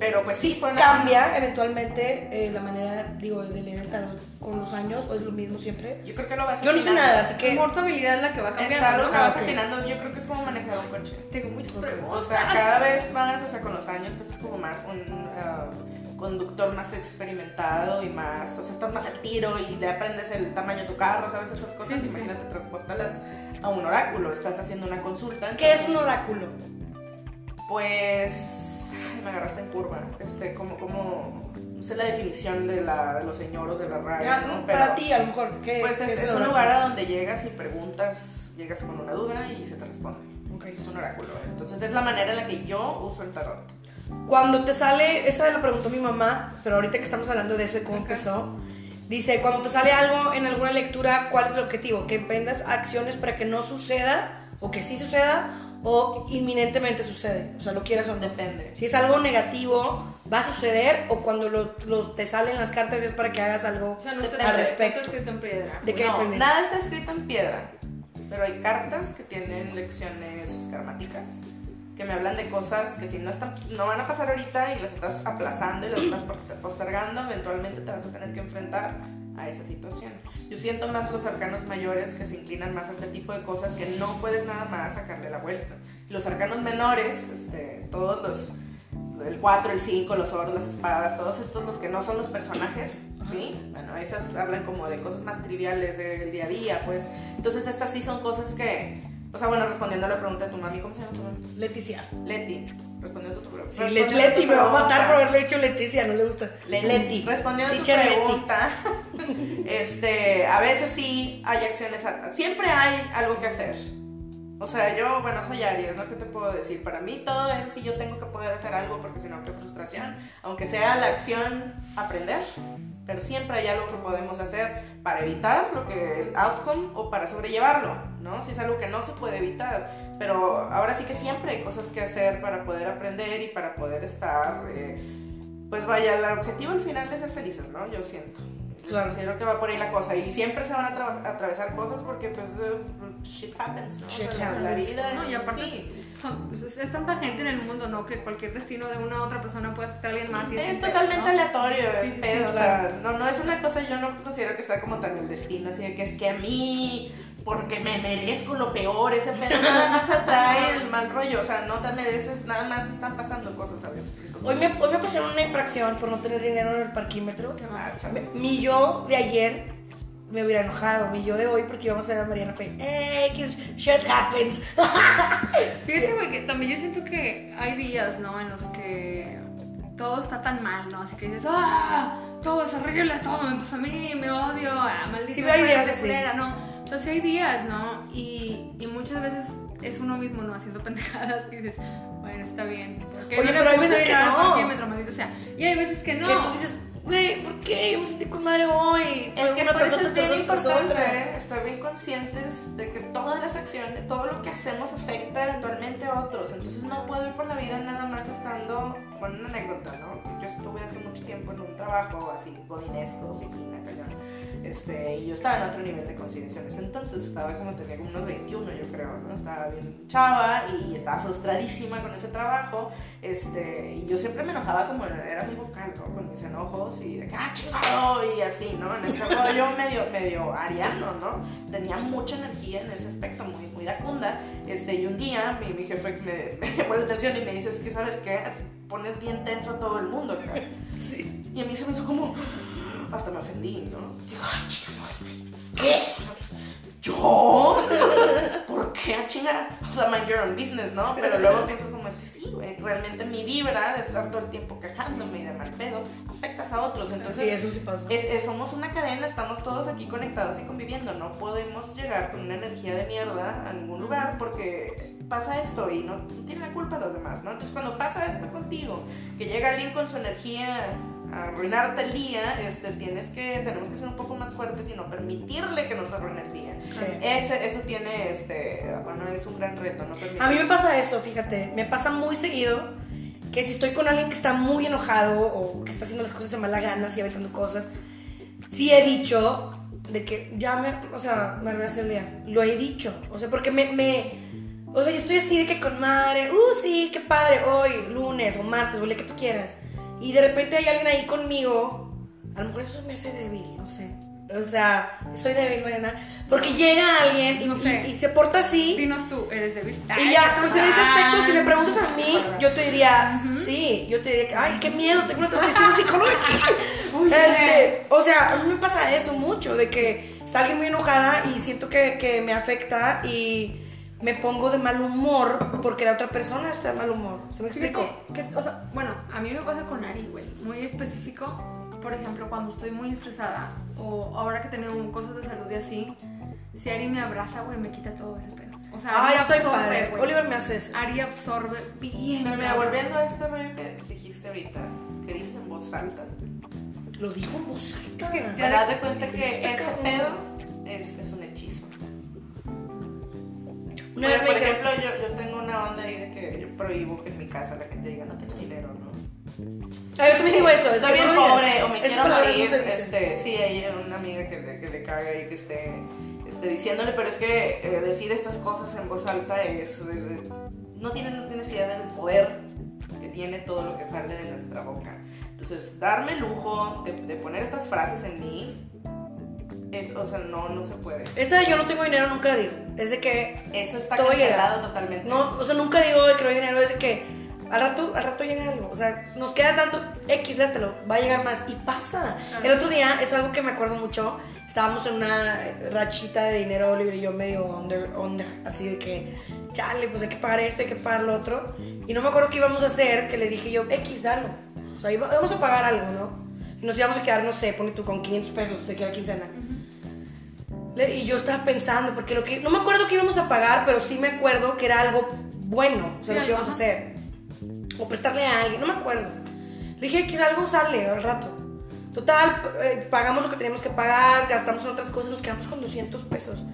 pero pues sí, fue una... ¿Cambia eventualmente eh, la manera, digo, de leer el tarot con los años o es lo mismo siempre? Yo creo que lo vas Yo no sé nada, así que... Amor, tu habilidad es la que va Es cambiando. algo ¿no? que Ah, vas afinando, yo creo que es como manejar un coche. Tengo muchas preguntas. O sea, cada vez más, o sea, con los años te haces como más un ah, conductor más experimentado y más, o sea, estás más al tiro y te aprendes el tamaño de tu carro, ¿sabes? Estas cosas, Sí, sí, sí. imagínate, transportarlas a un oráculo, estás haciendo una consulta. ¿Qué es un oráculo? Pues, me agarraste en curva, este, como, como, no sé la definición de, la, de los señoros de la radio, Ah, ¿no? Para ti, a lo mejor. ¿qué, Pues qué es, es el un lugar a donde llegas y preguntas, llegas con una duda y se te responde. Ok. Es un oráculo. Entonces es la manera en la que yo uso el tarot. Cuando te sale, esa la preguntó mi mamá, pero ahorita que estamos hablando de eso y cómo empezó, dice, cuando te sale algo en alguna lectura, ¿cuál es el objetivo? Que emprendas acciones para que no suceda, o que sí suceda, o inminentemente sucede, o sea, lo quieras o no. Depende. Si es algo negativo, va a suceder, o cuando lo, lo- te salen las cartas es para que hagas algo O sea, no está, al no respecto. está escrito en piedra. ¿De qué no, depende? nada está escrito en piedra, pero hay cartas que tienen lecciones karmáticas que me hablan de cosas que si no están no van a pasar ahorita y las estás aplazando y las estás postergando, eventualmente te vas a tener que enfrentar a esa situación. Yo siento más los arcanos mayores que se inclinan más a este tipo de cosas que no puedes nada más sacarle la vuelta. Los arcanos menores, este, todos los el 4, el 5, los oros, las espadas, todos estos los que no son los personajes, ¿sí? Bueno, esas hablan como de cosas más triviales del día a día, pues. Entonces estas sí son cosas que, o sea, bueno, respondiendo a la pregunta de tu mami, ¿cómo se llama tu mami? Leticia. Leti, respondiendo a tu pregunta. Sí, Leti, Leti, me va a matar por haberle dicho Leticia, no le gusta. Leti. Respondiendo a tu Teacher Leti. pregunta, este, a veces sí hay acciones, siempre hay algo que hacer. O sea, yo, bueno, soy Aries, ¿no? ¿Qué te puedo decir? Para mí todo es así, yo tengo que poder hacer algo porque si no, qué frustración. Aunque sea la acción aprender, pero siempre hay algo que podemos hacer para evitar lo que el outcome o para sobrellevarlo, ¿no? Si es algo que no se puede evitar. Pero ahora sí que siempre hay cosas que hacer para poder aprender y para poder estar, eh, pues vaya, el objetivo al final es ser felices, ¿no? Yo siento. Claro. Considero que va por ahí la cosa. Y siempre se van a tra- atravesar cosas porque, pues, eh, shit happens, ¿no? O Shit sea, la- La happens. vida No, y es aparte es, son- pues, es- es tanta gente en el mundo, ¿no? Que cualquier destino de una u otra persona puede afectar a alguien más. Y es, Es un pedo, totalmente ¿no? aleatorio, Sí, es sí, pedo, sí, o sea, no, no es una cosa, yo no considero que sea como tan el destino, así de que es que a mí, porque me merezco lo peor, ese pedo nada más atrae el mal rollo, o sea, no te mereces, nada más están pasando cosas a veces. Hoy me, hoy me pusieron una infracción por no tener dinero en el parquímetro. Me- Mi yo de ayer me hubiera enojado, mi yo de hoy porque íbamos a ver a Mariana Fe. ¡Ey, que shit happens! Fíjate, güey, que también yo siento que hay días, ¿no? En los que todo está tan mal, ¿no? Así que dices, ¡ah! Todo es horrible, todo me pasa a mí, me odio, ah, maldita Sí, hay días suerte así. culera", ¿no? Entonces hay días, ¿no? Y, y muchas veces es uno mismo, ¿no? Haciendo pendejadas que dices, bueno, está bien. ¿Por qué Oye, no pero hay veces que no. maldita sea? Y hay veces que no. Que tú dices, güey, ¿por qué? Yo me sentí con madre hoy. Es que una por eso persona es tras bien importante. ¿eh? estar bien conscientes de que todas las acciones, todo lo que hacemos afecta eventualmente a otros. Entonces no puedo ir por la vida nada más estando, bueno, una anécdota, ¿no? Yo estuve hace mucho tiempo en un trabajo así, bodinesco, oficina, cañón. Este, y yo estaba en otro nivel de conciencia en ese entonces, estaba como tenía como unos 21 yo creo, ¿no? Estaba bien chava y estaba frustradísima con ese trabajo, este, y yo siempre me enojaba como era mi vocal, ¿no? Con mis enojos y de que, ah, chingado, y así, ¿no? En este rollo medio, medio ariano, ¿no? Tenía mucha energía en ese aspecto, muy, muy dacunda, este, y un día mi, mi jefe me, me llamó la atención y me dice, es que, ¿sabes qué? Pones bien tenso a todo el mundo acá. Y a mí se me hizo como, hasta me ofendí, ¿no? Digo, "Ay, chingados, ¿Qué? ¿Yo? ¿Por qué a chingar? O sea, mind your own business, ¿no? Pero luego piensas como, es que sí, güey, realmente mi vibra de estar todo el tiempo quejándome y de mal pedo, afectas a otros. Entonces, Sí, eso sí pasa. es- es- somos una cadena, estamos todos aquí conectados y conviviendo. No podemos llegar con una energía de mierda a ningún lugar porque pasa esto y no, tiene la culpa los demás, ¿no? Entonces, cuando pasa esto contigo, que llega alguien con su energía a arruinarte el día, este, tienes que, tenemos que ser un poco más fuertes y no permitirle que nos arruine el día. Sí. Ese, eso tiene, este, bueno, es un gran reto, no permitir. A mí me pasa eso, fíjate. Me pasa muy seguido que si estoy con alguien que está muy enojado o que está haciendo las cosas de mala gana, así aventando cosas, sí he dicho de que ya me, o sea, me arruinaste el día. Lo he dicho. O sea, porque me, me, o sea, yo estoy así de que con madre, uh, sí, qué padre, hoy, lunes o martes, o el día que tú quieras. Y de repente hay alguien ahí conmigo, a lo mejor eso me hace débil, no sé. O sea, soy débil, Mariana. Porque llega alguien y, No sé. y- y se porta así. Dinos tú, eres débil. Y ya, pues en ese aspecto, si me preguntas a mí, yo te diría, sí, yo te diría que, ay, qué miedo, tengo una terapia psicóloga aquí. Este, o sea, a mí me pasa eso mucho, de que está alguien muy enojada y siento que, que me afecta y me pongo de mal humor porque la otra persona está de mal humor. ¿Se me explico? Fíjate que, o sea, bueno, a mí me pasa con Ari, güey. Muy específico, por ejemplo, cuando estoy muy estresada o ahora que tengo cosas de salud y así, si Ari me abraza, güey, me quita todo ese pedo. O sea, Ay, Ari estoy absorbe, padre. güey. Oliver me hace eso. Ari absorbe bien. Pero mira, volviendo a este rollo que dijiste ahorita, que dices en voz alta, Lo digo en voz alta. Es que te das de cuenta que ese cabrón. pedo es, es un Una Pues, por ejemplo, yo, yo tengo una onda ahí de que yo prohíbo que en mi casa la gente diga no tengo dinero, ¿no? Ah, yo también digo eso, es Estoy bien no pobre o me quiero no morir. este, sí, hay una amiga que le, que le caga y que esté, esté diciéndole, pero es que eh, decir estas cosas en voz alta es. eh, no tienen necesidad del poder que tiene todo lo que sale de nuestra boca. Entonces, darme el lujo de, de poner estas frases en mí, es, o sea, no, no se puede. Esa de yo no tengo dinero nunca la digo. Es de que Eso está Todo llega. cancelado totalmente. No, o sea, nunca digo de que no hay dinero, es de que al rato, al rato llega algo. O sea, nos queda tanto X, gástalo, va a llegar más. Y pasa. Claro. El otro día, es algo que me acuerdo mucho. Estábamos en una rachita de dinero, Oliver y yo medio under, under, así de que, chale, pues hay que pagar esto, hay que pagar lo otro. Y no me acuerdo qué íbamos a hacer, que le dije yo, X, dalo. O sea, vamos a pagar algo, ¿no? Y nos íbamos a quedar, no sé, pone tú con 500 pesos de que la quincena. Y yo estaba pensando, porque lo que. No me acuerdo que íbamos a pagar, pero sí me acuerdo que era algo bueno, o sea, lo que íbamos a hacer. O prestarle a alguien, no me acuerdo. Le dije, quizá algo sale al rato. Total, eh, pagamos lo que teníamos que pagar, gastamos en otras cosas, nos quedamos con 200 pesos.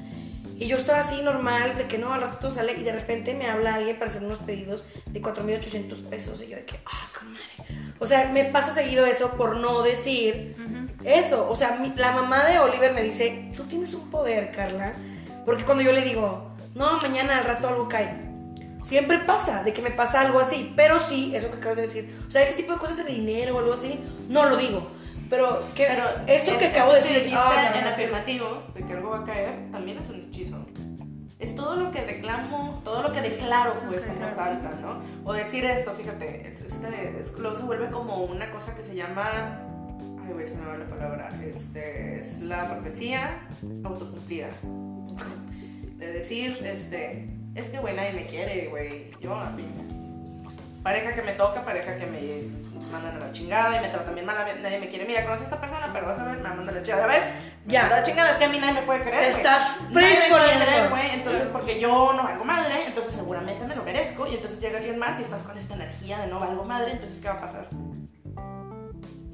Y yo estaba así normal, de que no, al rato todo sale, y de repente me habla alguien para hacer unos pedidos de 4.800 pesos. Y yo de que, ah, qué madre. O sea, me pasa seguido eso por no decir Ujú. Eso, o sea, mi- la mamá de Oliver me dice, tú tienes un poder, Carla, porque cuando yo le digo, no, mañana al rato algo cae, siempre pasa, de que me pasa algo así, pero sí, eso que acabas de decir, o sea, ese tipo de cosas de dinero o algo así, no lo digo, pero, que, Pero eso es- que acabo de decir, ah, en afirmativo de que algo va a caer, también es un hechizo. es todo lo que declamo, todo lo que declaro pues en voz alta, ¿no? O decir esto, fíjate, es- este, es- luego se vuelve como una cosa que se llama, ay güey, se me va la palabra, este, es la profecía autocumplida. De decir, este, es que güey nadie me quiere, güey, yo a mí, pareja que me toca, pareja que me mandan a la chingada y me tratan bien mal, nadie me quiere, mira, conoces a esta persona, pero vas a ver, me mandan a la chingada, ¿ves? Ya. La chingada, es que a mí nadie me puede querer, Te estás predisponiendo. güey, entonces porque yo no valgo madre, entonces seguramente me lo merezco y entonces llega alguien más y estás con esta energía de no valgo madre, entonces ¿qué va a pasar?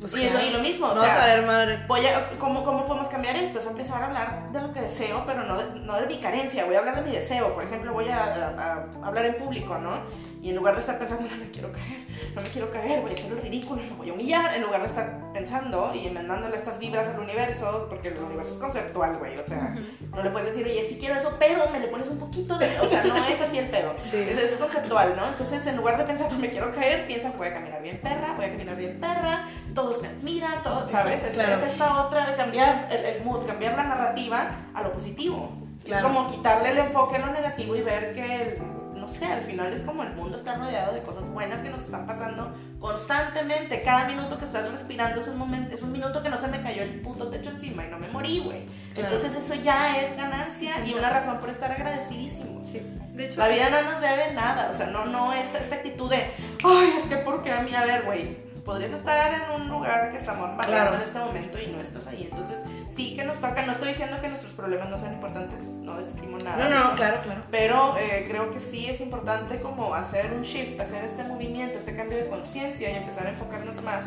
Pues y, lo, y lo mismo, o No sea, vas a madre. Voy a, ¿cómo, ¿Cómo podemos cambiar esto? Es empezar a hablar de lo que deseo, pero no de, no de mi carencia. Voy a hablar de mi deseo. Por ejemplo, voy a, a- a hablar en público, ¿no? Y en lugar de estar pensando, no me quiero caer, no me quiero caer, voy a hacer lo ridículo, me voy a humillar, en lugar de estar pensando y mandándole estas vibras al universo, porque el universo es conceptual, güey. O sea, no le puedes decir, oye, sí quiero eso, pero me le pones un poquito de. O sea, no es así el pedo. Sí. Es, es conceptual, ¿no? Entonces, en lugar de pensar, no me quiero caer, piensas, voy a caminar bien perra, voy a caminar bien perra, todos me admiran, todos, ¿sabes? Es, Claro. es esta otra de cambiar el, el mood, cambiar la narrativa a lo positivo. Claro. Es como quitarle el enfoque a lo negativo y ver que, el- no sé, al final es como el mundo está rodeado de cosas buenas que nos están pasando constantemente. Cada minuto que estás respirando es un momento, es un minuto que no se me cayó el puto techo encima y no me morí, güey. Claro. Entonces eso ya es ganancia y una razón por estar agradecidísimos. Sí. De hecho, La vida no nos debe nada, o sea, no, no esta, esta actitud de, ay, es que porque a mí, a ver, güey, podrías estar en un lugar que estamos baleando Claro. en este momento y no estás ahí, entonces sí que nos toca, no estoy diciendo que nuestros problemas no sean importantes, no desestimo nada. No, no, no, claro, claro. Pero eh, creo que sí es importante como hacer un shift, hacer este movimiento, este cambio de conciencia y empezar a enfocarnos más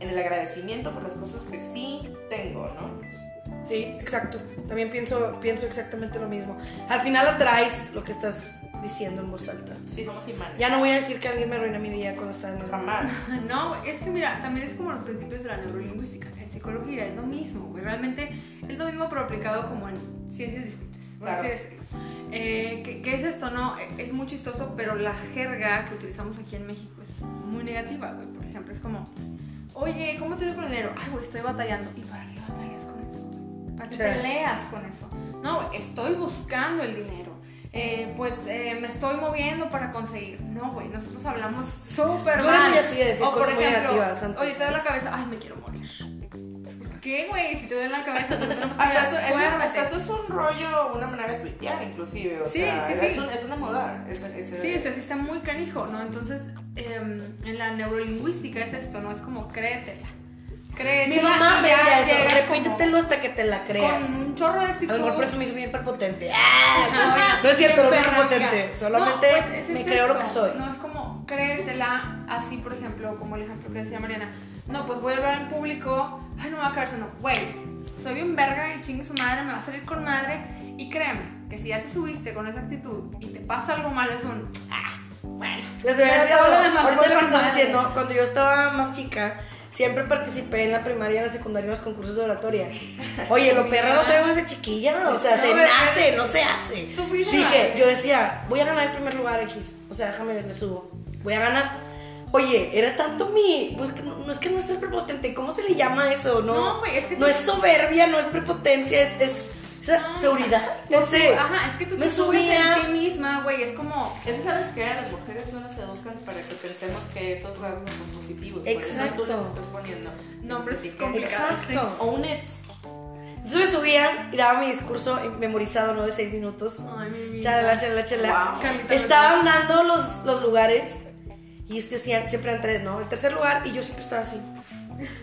en el agradecimiento por las cosas que sí tengo, ¿no? Sí, exacto. También pienso, pienso exactamente lo mismo. Al final atraes lo que estás diciendo en voz alta. Sí, somos imanes. Ya no voy a decir que alguien me arruina mi día cuando está en el Jamás. No, güey, es que mira, también es como los principios de la neurolingüística. En psicología es lo mismo, güey. Realmente es lo mismo, pero aplicado como en ciencias distintas. Por así Claro. decirlo. Eh, ¿qué, qué es esto? No, Eh, es muy chistoso, pero la jerga que utilizamos aquí en México es muy negativa, güey. Por ejemplo, es como, oye, ¿cómo te dio con el dinero? Ay, güey, estoy batallando. ¿Y para qué batallas con eso, güey? ¿Para qué Sí. peleas con eso? No, güey, estoy buscando el dinero. Eh, pues eh, me estoy moviendo para conseguir. No, güey, nosotros hablamos súper Yo mal. muy así de decir O, por cosas muy ejemplo, negativas antes. Oye, te duele la cabeza, ay, me quiero morir. ¿Por qué, güey? Si te duele la cabeza, pues tenemos que Hasta eso, duérmete. hasta eso es un rollo, una manera de tuitear, inclusive. O Sí, sea, sí, es, sí. un- es una moda. Es, es- Sí, o sea, sí está muy canijo, ¿no? Entonces, em, en la neurolingüística es esto, ¿no? Es como créetela. Créetela. Mi mamá me decía eso, repítetelo hasta que te la creas. Con un chorro de A actitud. lo mejor por eso me hizo bien. Ajá, ¡Ah! No es cierto, no soy berraca. Solamente No, pues, ese me es creo lo que soy. No es como créetela así, por ejemplo, como el ejemplo que decía Mariana. No, pues voy a hablar en público. Ay, no me va a eso, no. Güey, soy bien verga y chingue su madre, me va a salir con madre. Y créeme, que si ya te subiste con esa actitud y te pasa algo malo, es un. Ah, bueno. Les voy a decir algo. Ahorita lo que normal. diciendo, cuando yo estaba más chica, siempre participé en la primaria y en la secundaria en los concursos de oratoria. Oye, lo perra lo traigo desde chiquilla, o sea, se nace, no se hace. Dije, yo decía, voy a ganar el primer lugar X, o sea, déjame ver, me subo, voy a ganar. Oye, era tanto mi, pues no, no es que no es ser prepotente, ¿cómo se le llama eso? No, No, güey, es que no es soberbia, no es prepotencia, es, es, es No. seguridad, no sé. Ajá, es que tú Me te subes subía. en ti misma, güey. Es como. Es que, ¿sabes qué? A las mujeres no nos educan para que pensemos que esos rasgos son positivos. Por eso Exacto. tú les estás poniendo Nombres complicados. Exacto. Own it. Entonces me subía y daba mi discurso memorizado, ¿no? De seis minutos. Ay, mi vida. Chalala, chalala, chalala. Wow. Estaban dando los, los lugares y es que siempre eran tres, ¿no? El tercer lugar y yo siempre estaba así.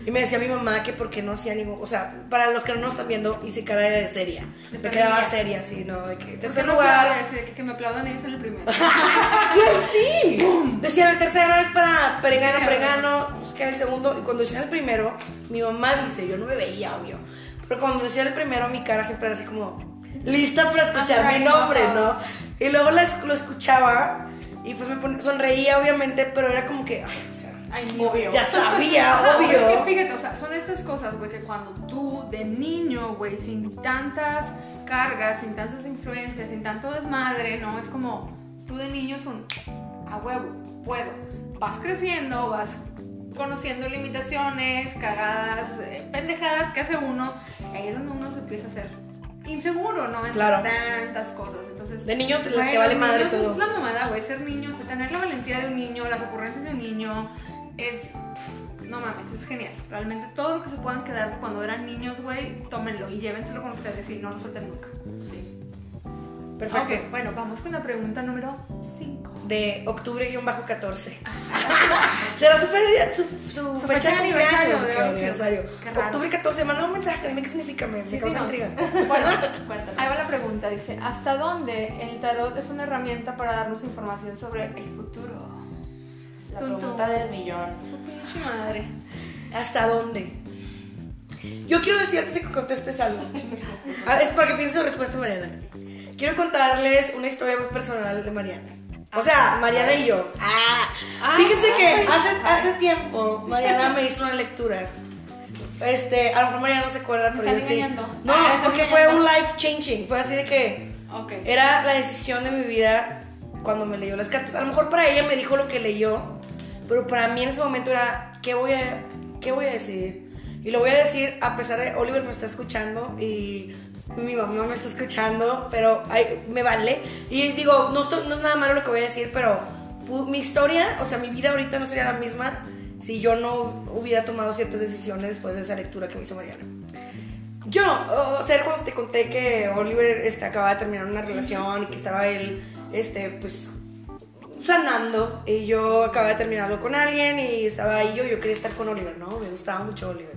Y me decía mi mamá que porque no hacía ningún... O sea, para los que no nos están viendo, hice cara de seria. De me quedaba seria, así, ¿no? De que ¿Por qué tercer no lugar... Que, que me aplaudan ellos en el primero. ¡Ay, sí! Decían el tercero es para perengano, Sí, perengano, pues el segundo. Y cuando decían el primero, mi mamá dice, yo no me veía, obvio. Pero cuando decían el primero, mi cara siempre era así como lista para escuchar mi nombre, no. Y luego lo escuchaba y pues me pon- sonreía, obviamente, pero era como que, ay, o sea, Ay, Obvio. ya sabía, güey, Es que obvio. fíjate, o sea, son estas cosas, güey, que cuando tú de niño, güey, sin tantas cargas, sin tantas influencias, sin tanto desmadre, ¿no? Es como tú de niño es un a huevo, puedo. Vas creciendo, vas conociendo limitaciones, cagadas, eh, pendejadas que hace uno, ahí es donde uno se empieza a hacer inseguro, ¿no? Entre Claro. tantas cosas. Entonces, De niño te, güey, te vale madre todo. Es la mamada, güey, ser niño, o sea, tener la valentía de un niño, las ocurrencias de un niño, es. pff, no mames, es genial. Realmente todo lo que se puedan quedar cuando eran niños, güey, tómenlo y llévenselo con ustedes y no lo suelten nunca. Sí. Perfecto. Ok, bueno, vamos con la pregunta número 5. De octubre-14. Será su, fe- su, su Su fecha fecha de aniversario cumpleaños. de ¿Qué hoy, sí. aniversario? Qué raro. Octubre 14. Manda un mensaje. Dime qué significa. Me, me Sí, causa intriga. Bueno, Cuéntanos. ahí va la pregunta. Dice, ¿hasta dónde el tarot es una herramienta para darnos información sobre el futuro? La pregunta del millón. Su pinche madre. ¿Hasta dónde? Yo quiero decir antes de que contestes algo. Ah, es para que pienses su respuesta, Mariana. Quiero contarles una historia muy personal de Mariana. O sea, Mariana y yo. Ah, Ah, fíjense que hace, hace tiempo Mariana me hizo una lectura. Este, a lo mejor Mariana no se acuerda, pero yo sí. No, Ah, porque fue un life changing. Fue así de que era la decisión de mi vida cuando me leyó las cartas. A lo mejor para ella me dijo lo que leyó, pero para mí en ese momento era, ¿qué voy a, qué voy a decir? Y lo voy a decir a pesar de Oliver me está escuchando y mi mamá me está escuchando, pero me vale. Y digo, no, es nada malo lo que voy a decir, pero mi historia, o sea, mi vida ahorita no sería la misma si yo no hubiera tomado ciertas decisiones después de esa lectura que me hizo Mariana. Yo, o sea, cuando te conté que Oliver este, acababa de terminar una relación y que estaba él, este, pues, sanando. Y yo acababa de terminarlo con alguien y estaba ahí yo, yo quería estar con Oliver, ¿no? Me gustaba mucho Oliver.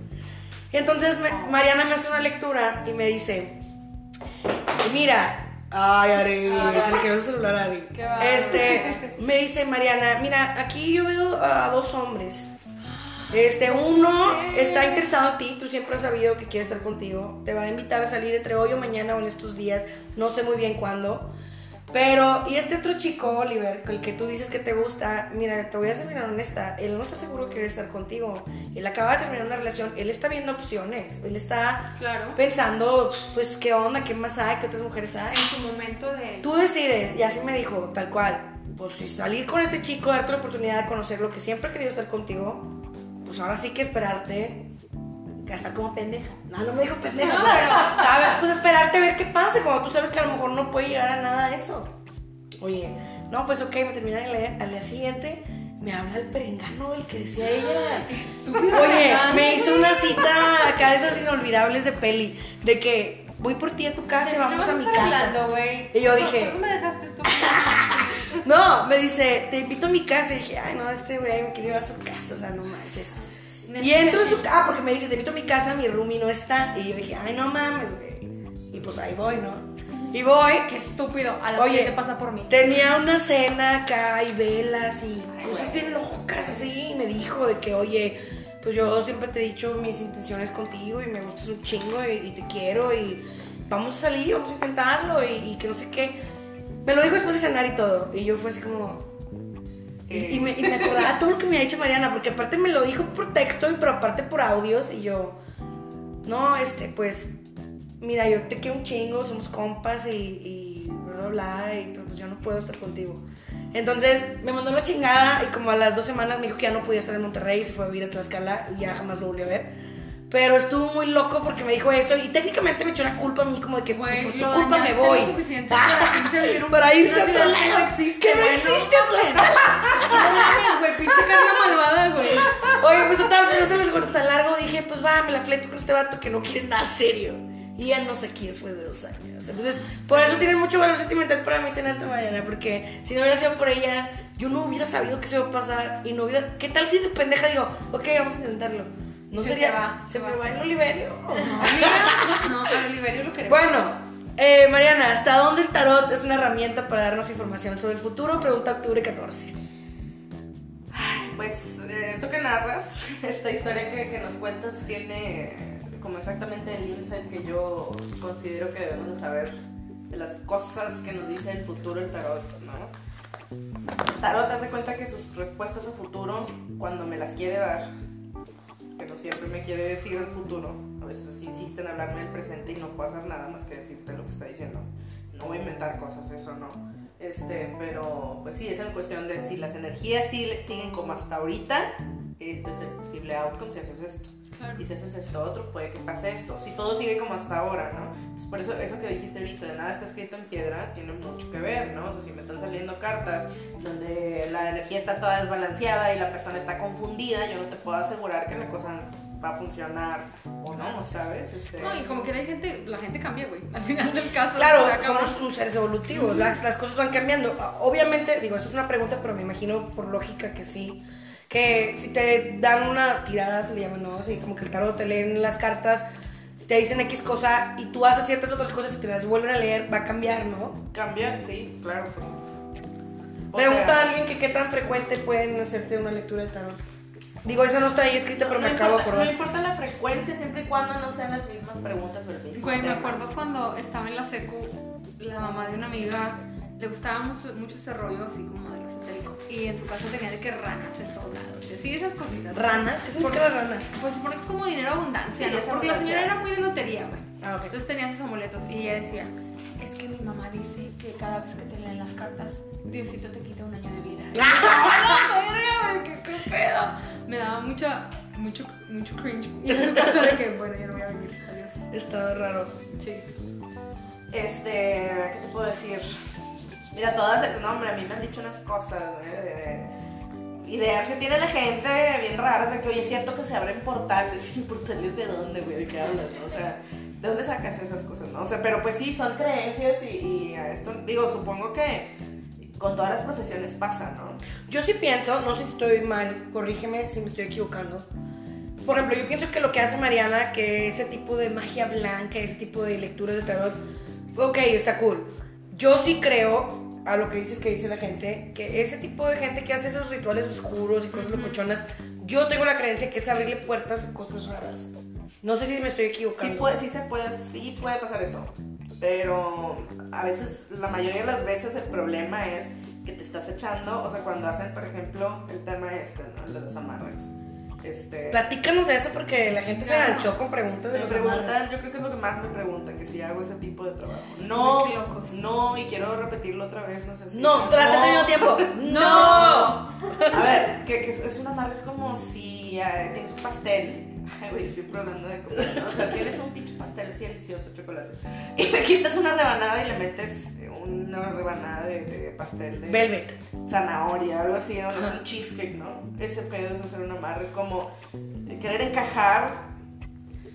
Y entonces me- Mariana me hace una lectura y me dice, mira, ay, Ari, se le quedó celular Ari. Este, me dice Mariana, mira, aquí yo veo a dos hombres. Este, uno está interesado en ti, tú siempre has sabido que quiere estar contigo. Te va a invitar a salir entre hoy o mañana o en estos días, no sé muy bien cuándo. Pero, y este otro chico, Oliver, el que tú dices que te gusta, mira, te voy a ser bien honesta, él no está seguro que quiere estar contigo. Él acaba de terminar una relación, él está viendo opciones, él está Claro. pensando, pues, qué onda, qué más hay, qué otras mujeres hay. En su momento de... Tú decides, y así me dijo, tal cual. Pues si salir con este chico, darte la oportunidad de conocer lo que siempre he querido estar contigo, pues ahora sí que esperarte, gastar como pendeja. No, no me dijo pendeja. No, pero, a ver, pues esperarte a ver qué pasa, cuando tú sabes que a lo mejor no puede llegar a nada eso. Oye, no, pues ok, me terminan de leer. Al día siguiente me habla el perengano, el que decía ella. Oye, me hizo una cita acá de esas inolvidables de peli, de que voy por ti a tu casa y vamos a mi casa. Hablando. Y yo ¿Por- dije- ¿Por qué me dejaste tú? No, me dice, te invito a mi casa. Y dije, ay, no, este güey me quiere ir a su casa, o sea, no manches. Y entro a su casa, ah, porque me dice, te invito a mi casa, mi roomie no está. Y yo dije, ay, no mames, güey. Y pues ahí voy, ¿no? Y voy. Qué estúpido. A la Oye, siguiente pasa por mí. Tenía una cena acá y velas y cosas bien locas así. Y me dijo de que, oye, pues yo siempre te he dicho mis intenciones contigo y me gustas un chingo y, y te quiero y vamos a salir, vamos a intentarlo y, y que no sé qué. Me lo dijo después de cenar y todo. Y yo fue así como... Y, y me, y me acordaba todo lo que me había dicho Mariana, porque aparte me lo dijo por texto y pero aparte por audios y yo... No, este, pues mira, yo te quiero un chingo, somos compas y, y bla, bla, bla, y, pero pues yo no puedo estar contigo. Entonces me mandó la chingada y como a las dos semanas me dijo que ya no podía estar en Monterrey y se fue a vivir a Tlaxcala y ya jamás lo volví a ver. Pero estuvo muy loco porque me dijo eso y técnicamente me echó la culpa a mí como de que por tu lo culpa me voy. suficiente para irse a vivir un- Para irse una a otro lado. no existe, Que no existe Tlaxcala. Güey, pinche Carla malvada, güey. Oye, pues total, pero no se les cuento tan largo. Dije, pues va, me la fleto con este vato que no quiere nada serio. Y ya no sé aquí después de dos años. Entonces, por eso tiene mucho valor sentimental para mí tenerte, Mariana. Porque si no hubiera sido por ella, yo no hubiera sabido que se iba a pasar. Y no hubiera. ¿Qué tal si de pendeja digo, ok, vamos a intentarlo? No Se sería. va, se se me va. va el Oliverio. No, a Oliverio lo queremos. Bueno, eh, Mariana, ¿hasta dónde el tarot es una herramienta para darnos información sobre el futuro? Pregunta octubre 14. Pues eh, esto que narras, esta historia que, que nos cuentas tiene como exactamente el insight que yo considero que debemos de saber de las cosas que nos dice el futuro el tarot, ¿no? El tarot hace cuenta que sus respuestas a futuro, cuando me las quiere dar, que no siempre me quiere decir el futuro, a veces insiste en hablarme del presente y no puedo hacer nada más que decirte lo que está diciendo. No voy a inventar cosas, eso no. Este, pero pues sí, es en cuestión de si las energías sí- siguen como hasta ahorita, esto es el posible outcome si haces esto. Claro. Y si haces esto otro, puede que pase esto. Si todo sigue como hasta ahora, ¿no? Por eso, eso que dijiste ahorita, de nada está escrito en piedra, tiene mucho que ver, ¿no? O sea, si me están saliendo cartas donde la energía está toda desbalanceada y la persona está confundida, yo no te puedo asegurar que la cosa va a funcionar o no, ¿sabes? Este... No, y como que hay gente, la gente cambia, güey. Al final del caso. Claro, somos seres evolutivos, las, las cosas van cambiando. Obviamente, digo, eso es una pregunta, pero me imagino por lógica que sí. Que si te dan una tirada, se le llama, ¿no? Así como que el tarot te leen las cartas, te dicen X cosa y tú haces ciertas otras cosas y te las vuelven a leer, va a cambiar, ¿no? Cambia, sí, claro, por supuesto. O Pregunta sea, a alguien que qué tan frecuente pueden hacerte una lectura de tarot. Digo, eso no está ahí escrita, pero me no acabo de importa, no acordar. importa la frecuencia, siempre y cuando no sean las mismas preguntas o el mismo Güey, me acuerdo cuando estaba en la secu, la mamá de una amiga le gustaba mucho, mucho este rollo así como de. Y en su casa tenía de que ranas en todos lados. Y así esas cositas. ¿Ranas? ¿Qué significa las ranas? Pues supone que es como dinero abundancia, Sí, Porque la señora era muy de lotería, güey. Ah. Entonces tenía sus amuletos y ella decía, es que mi mamá dice que cada vez que te leen las cartas, Diosito te quita un año de vida. Y yo, ¡A la verga, güey! ¿Qué, qué pedo? Me daba mucha, mucho, mucho cringe. Y en su casa de que, bueno, ya no voy a vivir. Adiós. Está raro. Sí. Este, ¿qué te puedo decir? Mira, todas, no, hombre, a mí me han dicho unas cosas, de ideas que tiene la gente bien raras, de que, oye, es cierto que se abren portales, ¿y portales de dónde, güey? ¿De qué hablas, no? O sea, ¿de dónde sacas esas cosas, no? O sea, pero pues sí, son creencias y, y a esto, digo, supongo que con todas las profesiones pasa, ¿no? Yo sí pienso, no sé si estoy mal, corrígeme si me estoy equivocando. Por ejemplo, yo pienso que lo que hace Mariana, que ese tipo de magia blanca, ese tipo de lecturas de tarot, ok, está cool. Yo sí creo, a lo que dices que dice la gente, que ese tipo de gente que hace esos rituales oscuros y cosas locochonas, yo tengo la creencia que es abrirle puertas a cosas raras. No sé si me estoy Sí, equivocando. puede, sí se puede, sí puede pasar eso. Pero a veces, la mayoría de las veces el problema es que te estás echando, o sea, cuando hacen, por ejemplo, el tema este, ¿no? El de los amarres. Este, Platícanos de eso porque la gente se enganchó con preguntas de me los preguntan, yo creo que es lo que más me preguntan, que si hago ese tipo de trabajo. No, no, y quiero repetirlo otra vez, no sé si. No, haciendo a tiempo. ¡No! A ver, que, es un amarre, es como si eh, tienes un pastel. Ay, güey, siempre hablando de comida. ¿no? O sea, tienes un pinche pastel así delicioso, chocolate. Y le quitas una rebanada y le metes una rebanada de, de pastel de Velvet. zanahoria, algo así, ¿no? Es un cheesecake, ¿no? Ese pedo es hacer un amarre, es como querer encajar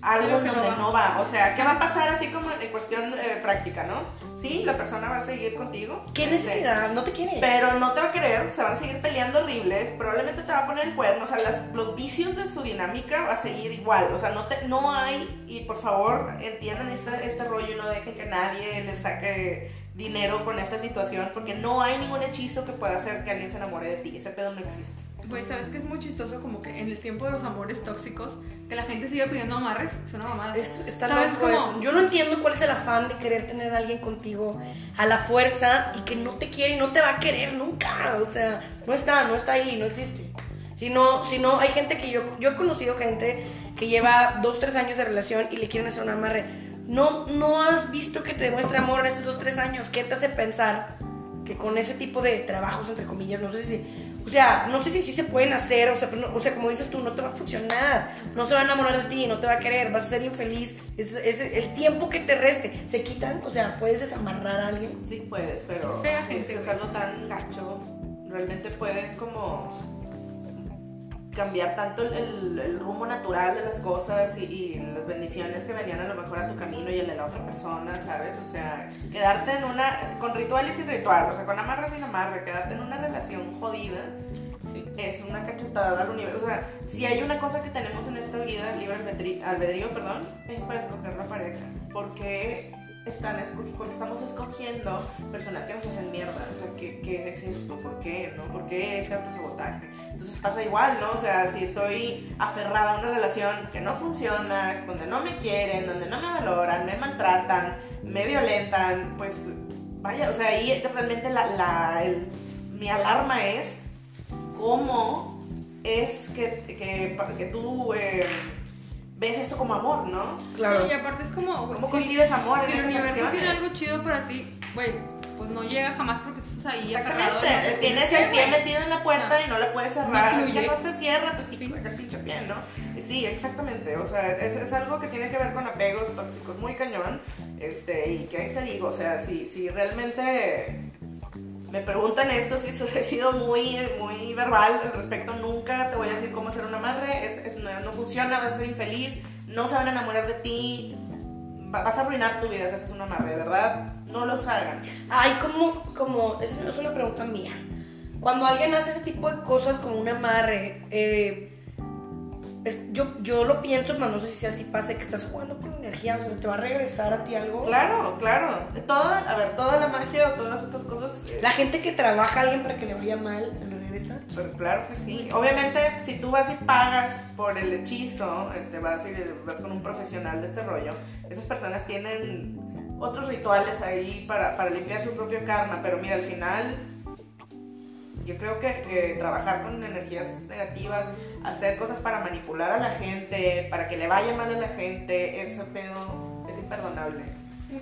algo que no donde va. no va. O sea, ¿qué va a pasar así como en cuestión eh, práctica, no? Sí, la persona va a seguir contigo. ¿Qué este, necesidad? No te quiere. pero no te va a querer, se van a seguir peleando horribles, probablemente te va a poner el cuerno, o sea, las- los vicios de su dinámica va a seguir igual, o sea, no, te, no hay, y por favor entiendan este, este rollo y no dejen que nadie les saque dinero con esta situación, porque no hay ningún hechizo que pueda hacer que alguien se enamore de ti, ese pedo no existe. Güey, ¿sabes qué es muy chistoso? Como que en el tiempo de los amores tóxicos, que la gente sigue pidiendo amarres, es una mamada. Es, está ¿Sabes loco cómo? eso. Yo no entiendo cuál es el afán de querer tener a alguien contigo a la fuerza y que no te quiere y no te va a querer nunca. O sea, no está, no está ahí, no existe. Si no, si no, hay gente que yo, yo he conocido gente que lleva dos, tres años de relación y le quieren hacer un amarre. No, no has visto que te demuestre amor en estos dos, tres años. ¿Qué te hace pensar que con ese tipo de trabajos, entre comillas, no sé si, o sea, no sé si sí se pueden hacer, o sea, pero no- o sea, como dices tú, no te va a funcionar, no se va a enamorar de ti, no te va a querer, vas a ser infeliz, es, es el tiempo que te reste, se quitan, o sea, puedes desamarrar a alguien. Sí puedes, pero Fea gente, es algo tan gacho, realmente puedes como cambiar tanto el, el- el rumbo natural de las cosas y, y las bendiciones que venían a lo mejor a tu camino y el de la otra persona, ¿sabes? O sea, quedarte en una, con ritual y sin ritual, o sea, con amarre sin amarre, quedarte en una relación jodida Sí. es una cachetada al universo. O sea, si hay una cosa que tenemos en esta vida, libre albedrío, albedrío perdón, es para escoger la pareja. Porque están escogi- porque estamos escogiendo personas que nos hacen mierda. O sea, ¿qué, qué es esto? ¿Por qué? ¿No? ¿Por qué este autosabotaje? Entonces pasa igual, ¿no? O sea, si estoy aferrada a una relación que no funciona, donde no me quieren, donde no me valoran, me maltratan, me violentan, pues vaya, o sea, ahí realmente la, la- el- mi alarma es cómo es que, que, que tú eh, ves esto como amor, ¿no? Claro. No, y aparte es como. ¿Cómo si- consigues amor en Si el esas universo tiene algo chido para ti, güey, pues no llega jamás porque tú estás ahí Exactamente, tienes el pie metido en la puerta No. y no la puedes cerrar. No es que fluye. no se cierra, pues sí, Sí. el pinche pie, ¿no? Sí, exactamente. O sea, es, es algo que tiene que ver con apegos tóxicos muy cañón. Este, y que te digo, o sea, si, si realmente me preguntan esto, si he sido muy, muy verbal al respecto, nunca te voy a decir cómo ser una madre, es, no, no funciona, vas a ser infeliz, no se van a enamorar de ti, va- vas a arruinar tu vida si haces una madre, de verdad, no los hagan. Ay, como, como, es, una pregunta mía. Cuando alguien hace ese tipo de cosas como un amarre, eh, es- yo, yo lo pienso, pero no sé si así pasa, que estás jugando con energía, o sea, ¿te va a regresar a ti algo? Claro, claro, toda, a ver, toda la magia o todas estas cosas... eh, La gente que trabaja a alguien para que le vaya mal, ¿se le regresa? Pero claro que sí. Obviamente, si tú vas y pagas por el hechizo, este, vas y vas con un profesional de este rollo, esas personas tienen otros rituales ahí para, para limpiar su propio karma, pero mira, al final yo creo que, que trabajar con energías negativas, hacer cosas para manipular a la gente, para que le vaya mal a la gente, ese pedo es imperdonable.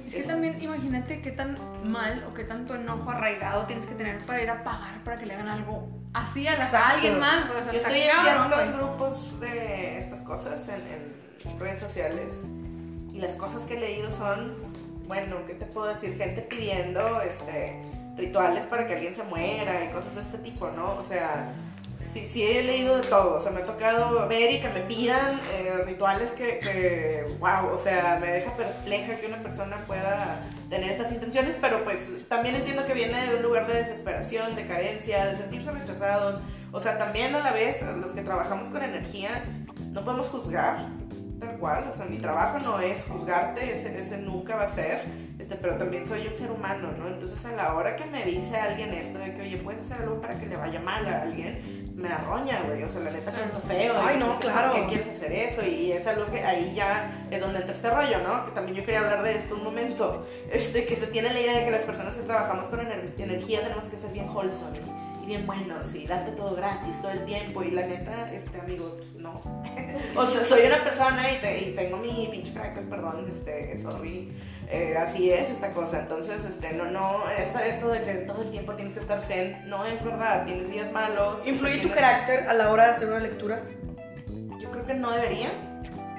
Es que también imagínate qué tan mal o qué tanto enojo arraigado tienes que tener para ir a pagar para que le hagan algo así a, la- a alguien más. sea, Yo estoy en ciertos grupos de estas cosas en, en redes sociales y las cosas que he leído son, bueno, ¿qué te puedo decir? Gente pidiendo este, rituales para que alguien se muera y cosas de este tipo, ¿no? O sea, sí, he leído de todo, o sea, me ha tocado ver y que me pidan eh, rituales que, que, wow, o sea, me deja perpleja que una persona pueda tener estas intenciones, pero pues también entiendo que viene de un lugar de desesperación, de carencia, de sentirse rechazados, o sea, también a la vez los que trabajamos con energía no podemos juzgar, tal cual, o sea, mi trabajo no es juzgarte, ese, ese nunca va a ser, este, pero también soy un ser humano, ¿no? Entonces a la hora que me dice alguien esto de que, oye, puedes hacer algo para que le vaya mal a alguien, me arroña, güey, o sea, la neta siento feo. Ay, no, claro. ¿Por qué quieres hacer eso? Y es algo que ahí ya es donde entra este rollo, ¿no? Que también yo quería hablar de esto un momento, este, que se tiene la idea de que las personas que trabajamos con ener- energía tenemos que ser bien wholesome y, bien buenos y darte todo gratis todo el tiempo y la neta, este, amigos, pues, no. o sea, soy una persona y, te- y tengo mi pinche carácter, perdón, este, sorry. Eh, así es esta cosa, entonces, este, no, no, esto, esto de que todo el tiempo tienes que estar zen, no es verdad, tienes días malos. ¿Influye tu tienes- carácter a la hora de hacer una lectura? Yo creo que no debería,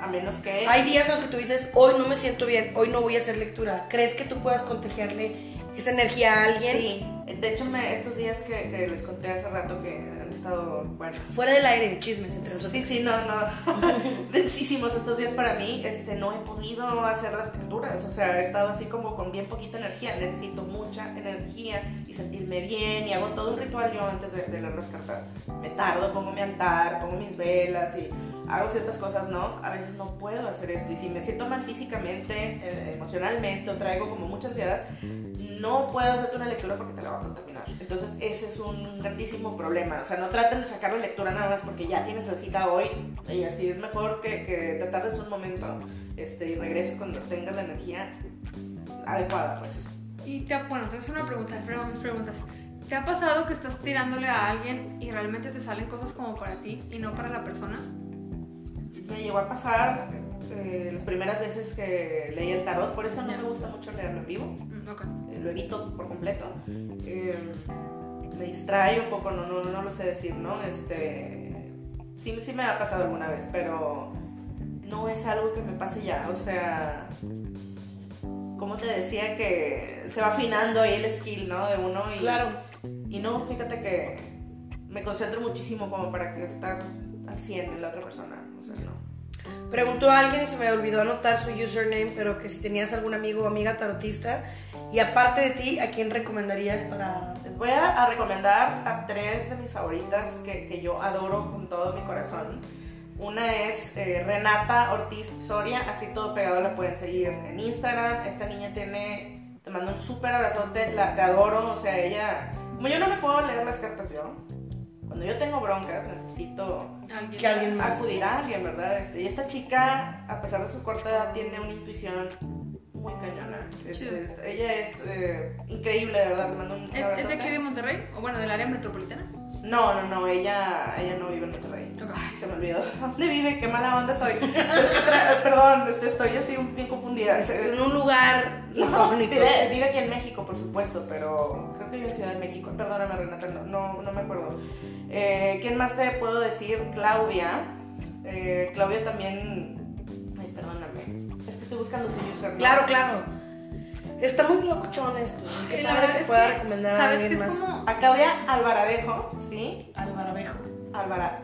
a menos que... Hay días en los que tú dices, hoy no me siento bien, hoy no voy a hacer lectura. ¿Crees que tú puedas contagiarle esa energía a alguien? Sí, de hecho me, estos días que, que les conté hace rato que han estado, bueno, Fuera del aire de chismes entre nosotros. Sí, sí, no, no. Densísimos estos días para mí. Este, no he podido hacer las lecturas. O sea, he estado así como con bien poquita energía. Necesito mucha energía y sentirme bien. Y hago todo un ritual yo antes de, de leer las cartas. Me tardo, pongo mi altar, pongo mis velas y hago ciertas cosas, ¿no? A veces no puedo hacer esto. Y si me siento mal físicamente, eh, emocionalmente o traigo como mucha ansiedad, no puedo hacerte una lectura porque te la va a contaminar. Entonces, ese es un grandísimo problema. O sea, no traten de sacar la lectura nada más porque ya tienes la cita hoy. Y así es mejor que, que te tardes un momento este, y regreses cuando tengas la energía adecuada, pues. Y te, bueno, hago una pregunta, espera mis preguntas. ¿Te ha pasado que estás tirándole a alguien y realmente te salen cosas como para ti y no para la persona? Me llegó a pasar eh, las primeras veces que leí el tarot, por eso no Ya. me gusta mucho leerlo en vivo. Mm, ok. Lo evito por completo. Eh, me distrae un poco, no, no, no lo sé decir, ¿no? Este, sí, sí me ha pasado alguna vez, pero no es algo que me pase ya, o sea, como te decía que se va afinando ahí el skill, ¿no? De uno y, Claro. y no, fíjate que me concentro muchísimo como para que estar al 100 en la otra persona, o sea, no. Preguntó a alguien y se me olvidó anotar su username, pero que si tenías algún amigo o amiga tarotista. Y aparte de ti, ¿a quién recomendarías para...? Les voy a, recomendar a tres de mis favoritas que, que yo adoro con todo mi corazón. Una es eh, Renata Ortiz Soria, así todo pegado la pueden seguir en Instagram. Esta niña tiene, te mando un súper abrazote, la, te adoro, o sea, ella, como yo no me puedo leer las cartas yo, cuando yo tengo broncas necesito Alguien. Que alguien más. acudir a alguien, ¿verdad? Este, y esta chica, a pesar de su corta edad, tiene una intuición muy cañona. Este, este, ella es eh, increíble, de verdad, te mando un ¿Es, es de aquí de Monterrey? O bueno, del área metropolitana. No, no, no, ella, ella no vive en Monterrey. Ok. Ay, se me olvidó. ¿Dónde vive? Qué mala onda soy. Perdón, este, estoy así bien confundida. En un lugar No, vive, vive aquí en México, por supuesto, pero creo que vive en Ciudad de México. Perdóname, Renata, no, no, no me acuerdo. Eh, ¿Quién más te puedo decir? Claudia. Eh, Claudia también. Ay, perdóname. Es que estoy buscando su username. Claro, claro. Está muy locochón esto. Qué padre que pueda recomendar a ¿Sabes alguien que es más. como... A Claudia Alvaradejo, ¿sí? Albarabejo. Alvara,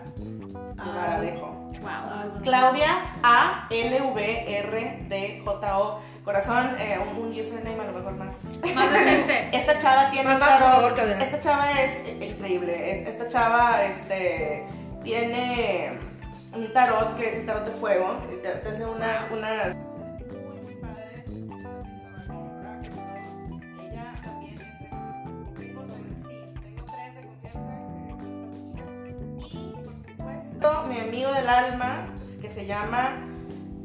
Alvaradejo. Wow. Claudia A L V R D J O corazón eh, un, un username a lo mejor más Más decente. esta chava tiene Más tarot favor, esta chava es eh, increíble es- esta chava este tiene un tarot que es el tarot de fuego te, te hace unas unas mi amigo del alma que se llama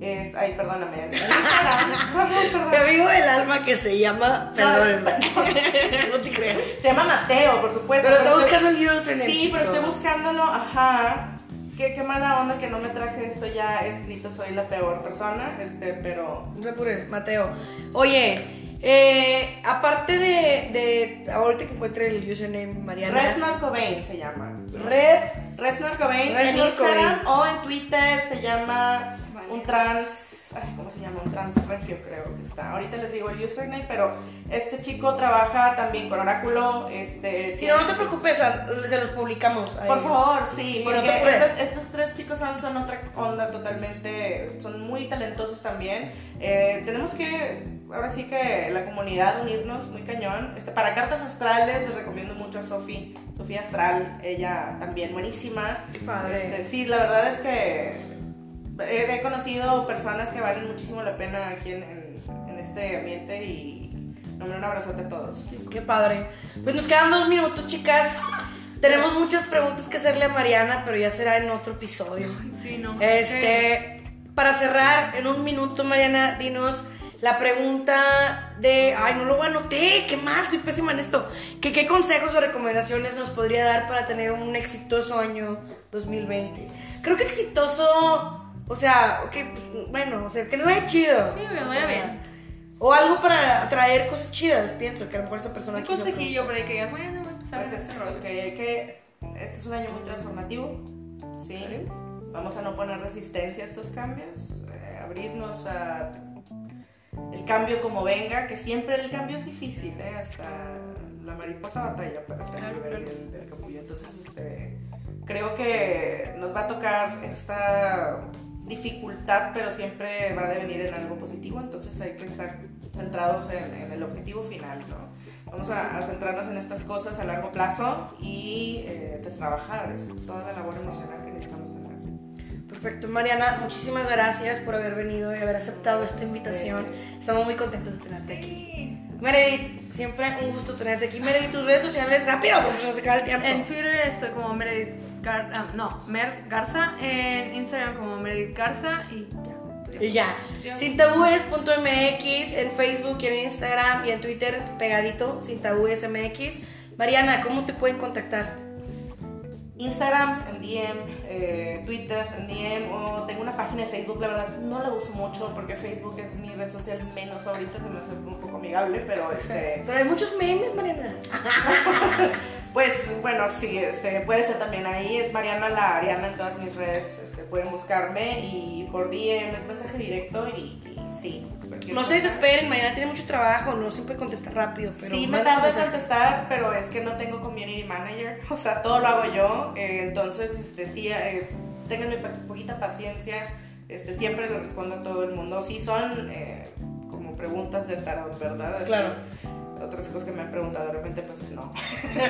es ay perdóname. Mi amigo del alma que se llama. Perdónenme. no te creas. se llama Mateo por supuesto Pero está estoy- buscando el username. Sí, pero estoy buscándolo, ajá. Qué, qué mala onda que no me traje esto ya escrito, soy la peor persona, este, pero... No te apures, Mateo. Oye, eh, aparte de, de. Ahorita que encuentre el username Mariana. Resnor Cobain se llama. Red. Resnor Cobain en Instagram o en Twitter se llama Vale. un trans... ay, ¿Cómo se llama? Un trans regio creo que está. Ahorita les digo el username, pero este chico trabaja también con Oráculo, este... Si no, no te preocupes, se los publicamos. a Por ellos. favor, sí, porque te apures. estos, estos tres chicos son, son otra onda totalmente, son muy talentosos también. Eh, tenemos que, ahora sí que la comunidad unirnos muy cañón. Este, para cartas astrales les recomiendo mucho a Sofi, Sofía Astral, ella también buenísima. Qué padre. Este, sí, la verdad es que he, he conocido personas que valen muchísimo la pena aquí en, en- en este ambiente y nombre un abrazote a todos. Qué padre. Pues nos quedan dos minutos, chicas. Tenemos muchas preguntas que hacerle a Mariana, pero ya será en otro episodio. Sí, no. Este, para cerrar, en un minuto, Mariana, dinos la pregunta de, ay, no lo anoté, qué mal, soy pésima en esto. ¿Qué, ¿Qué consejos o recomendaciones nos podría dar para tener un exitoso año 2020? Creo que exitoso, o sea, que, pues, bueno, o sea, que nos vaya chido. Sí, O vaya bien. O algo para traer cosas chidas, pienso, que a lo mejor esa persona Un quiso consejillo para que digas, bueno, empezar Pues es este rollo. que, que este es un año muy transformativo, ¿sí? Vamos a no poner resistencia a estos cambios, eh, abrirnos a el cambio como venga, que siempre el cambio es difícil, ¿eh? Hasta la mariposa batalla para salir Claro, del, del capullo. Entonces, este, creo que nos va a tocar esta dificultad, pero siempre va a devenir en algo positivo, entonces hay que estar centrados en, en el objetivo final, ¿no? Vamos a, a centrarnos en estas cosas a largo plazo y eh, pues trabajar, es toda la labor emocional que necesitamos. Perfecto, Mariana, muchísimas gracias por haber venido y haber aceptado esta invitación. Estamos muy contentos de tenerte aquí. Meredith, siempre un gusto tenerte aquí. Meredith, tus redes sociales rápido porque se nos acaba el tiempo. En Twitter estoy como Meredith Gar ah, no, Mer Garza. En Instagram como Meredith Garza y ya. Y ya. Sintabúes.mx en Facebook y en Instagram y en Twitter pegadito, Sintabúes.mx. Mariana, ¿cómo te pueden contactar? Instagram en DM, eh, Twitter en DM o tengo una página de Facebook, la verdad no la uso mucho porque Facebook es mi red social menos favorita, se me hace un poco amigable, pero este, Pero hay muchos memes, Mariana. pues bueno, sí, este, puede ser también ahí, es Mariana la Ariana en todas mis redes, este, pueden buscarme y por DM es mensaje directo y, y sí. No se desesperen, Mariana tiene mucho trabajo, no siempre contesta rápido, pero sí, me tardo en contestar, pero es que no tengo community manager, o sea, todo lo hago yo, eh, entonces, este, sí, eh, ténganme pa- poquita paciencia, este, siempre le respondo a todo el mundo, sí son eh, como preguntas del tarot, ¿verdad? Así, Claro. Otras cosas que me han preguntado de repente, pues no.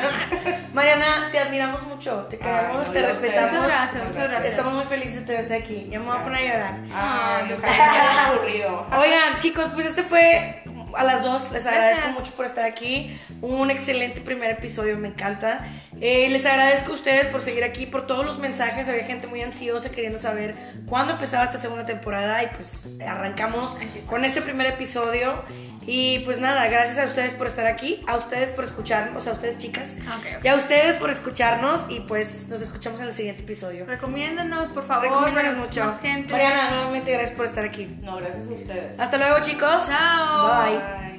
Mariana, te admiramos mucho, te queremos, Ay, no, te respetamos. Muchas gracias, muchas gracias. Estamos muy felices de tenerte aquí. Ya me voy a poner a llorar. Ay, Ay, aburrido. Oigan, chicos, pues este fue a las dos. Les agradezco Gracias. mucho por estar aquí. Un excelente primer episodio, me encanta. Eh, les agradezco a ustedes por seguir aquí, por todos los mensajes. Había gente muy ansiosa queriendo saber cuándo empezaba esta segunda temporada y pues arrancamos con este primer episodio. Y pues nada, gracias a ustedes por estar aquí, a ustedes por escucharnos, o sea, a ustedes chicas, Ok, ok. y a ustedes por escucharnos y pues nos escuchamos en el siguiente episodio. Recomiéndanos, por favor. Recomiéndanos mucho. Más gente. Mariana, nuevamente gracias por estar aquí. No, gracias a ustedes. Hasta luego chicos. Chao. Bye. Bye.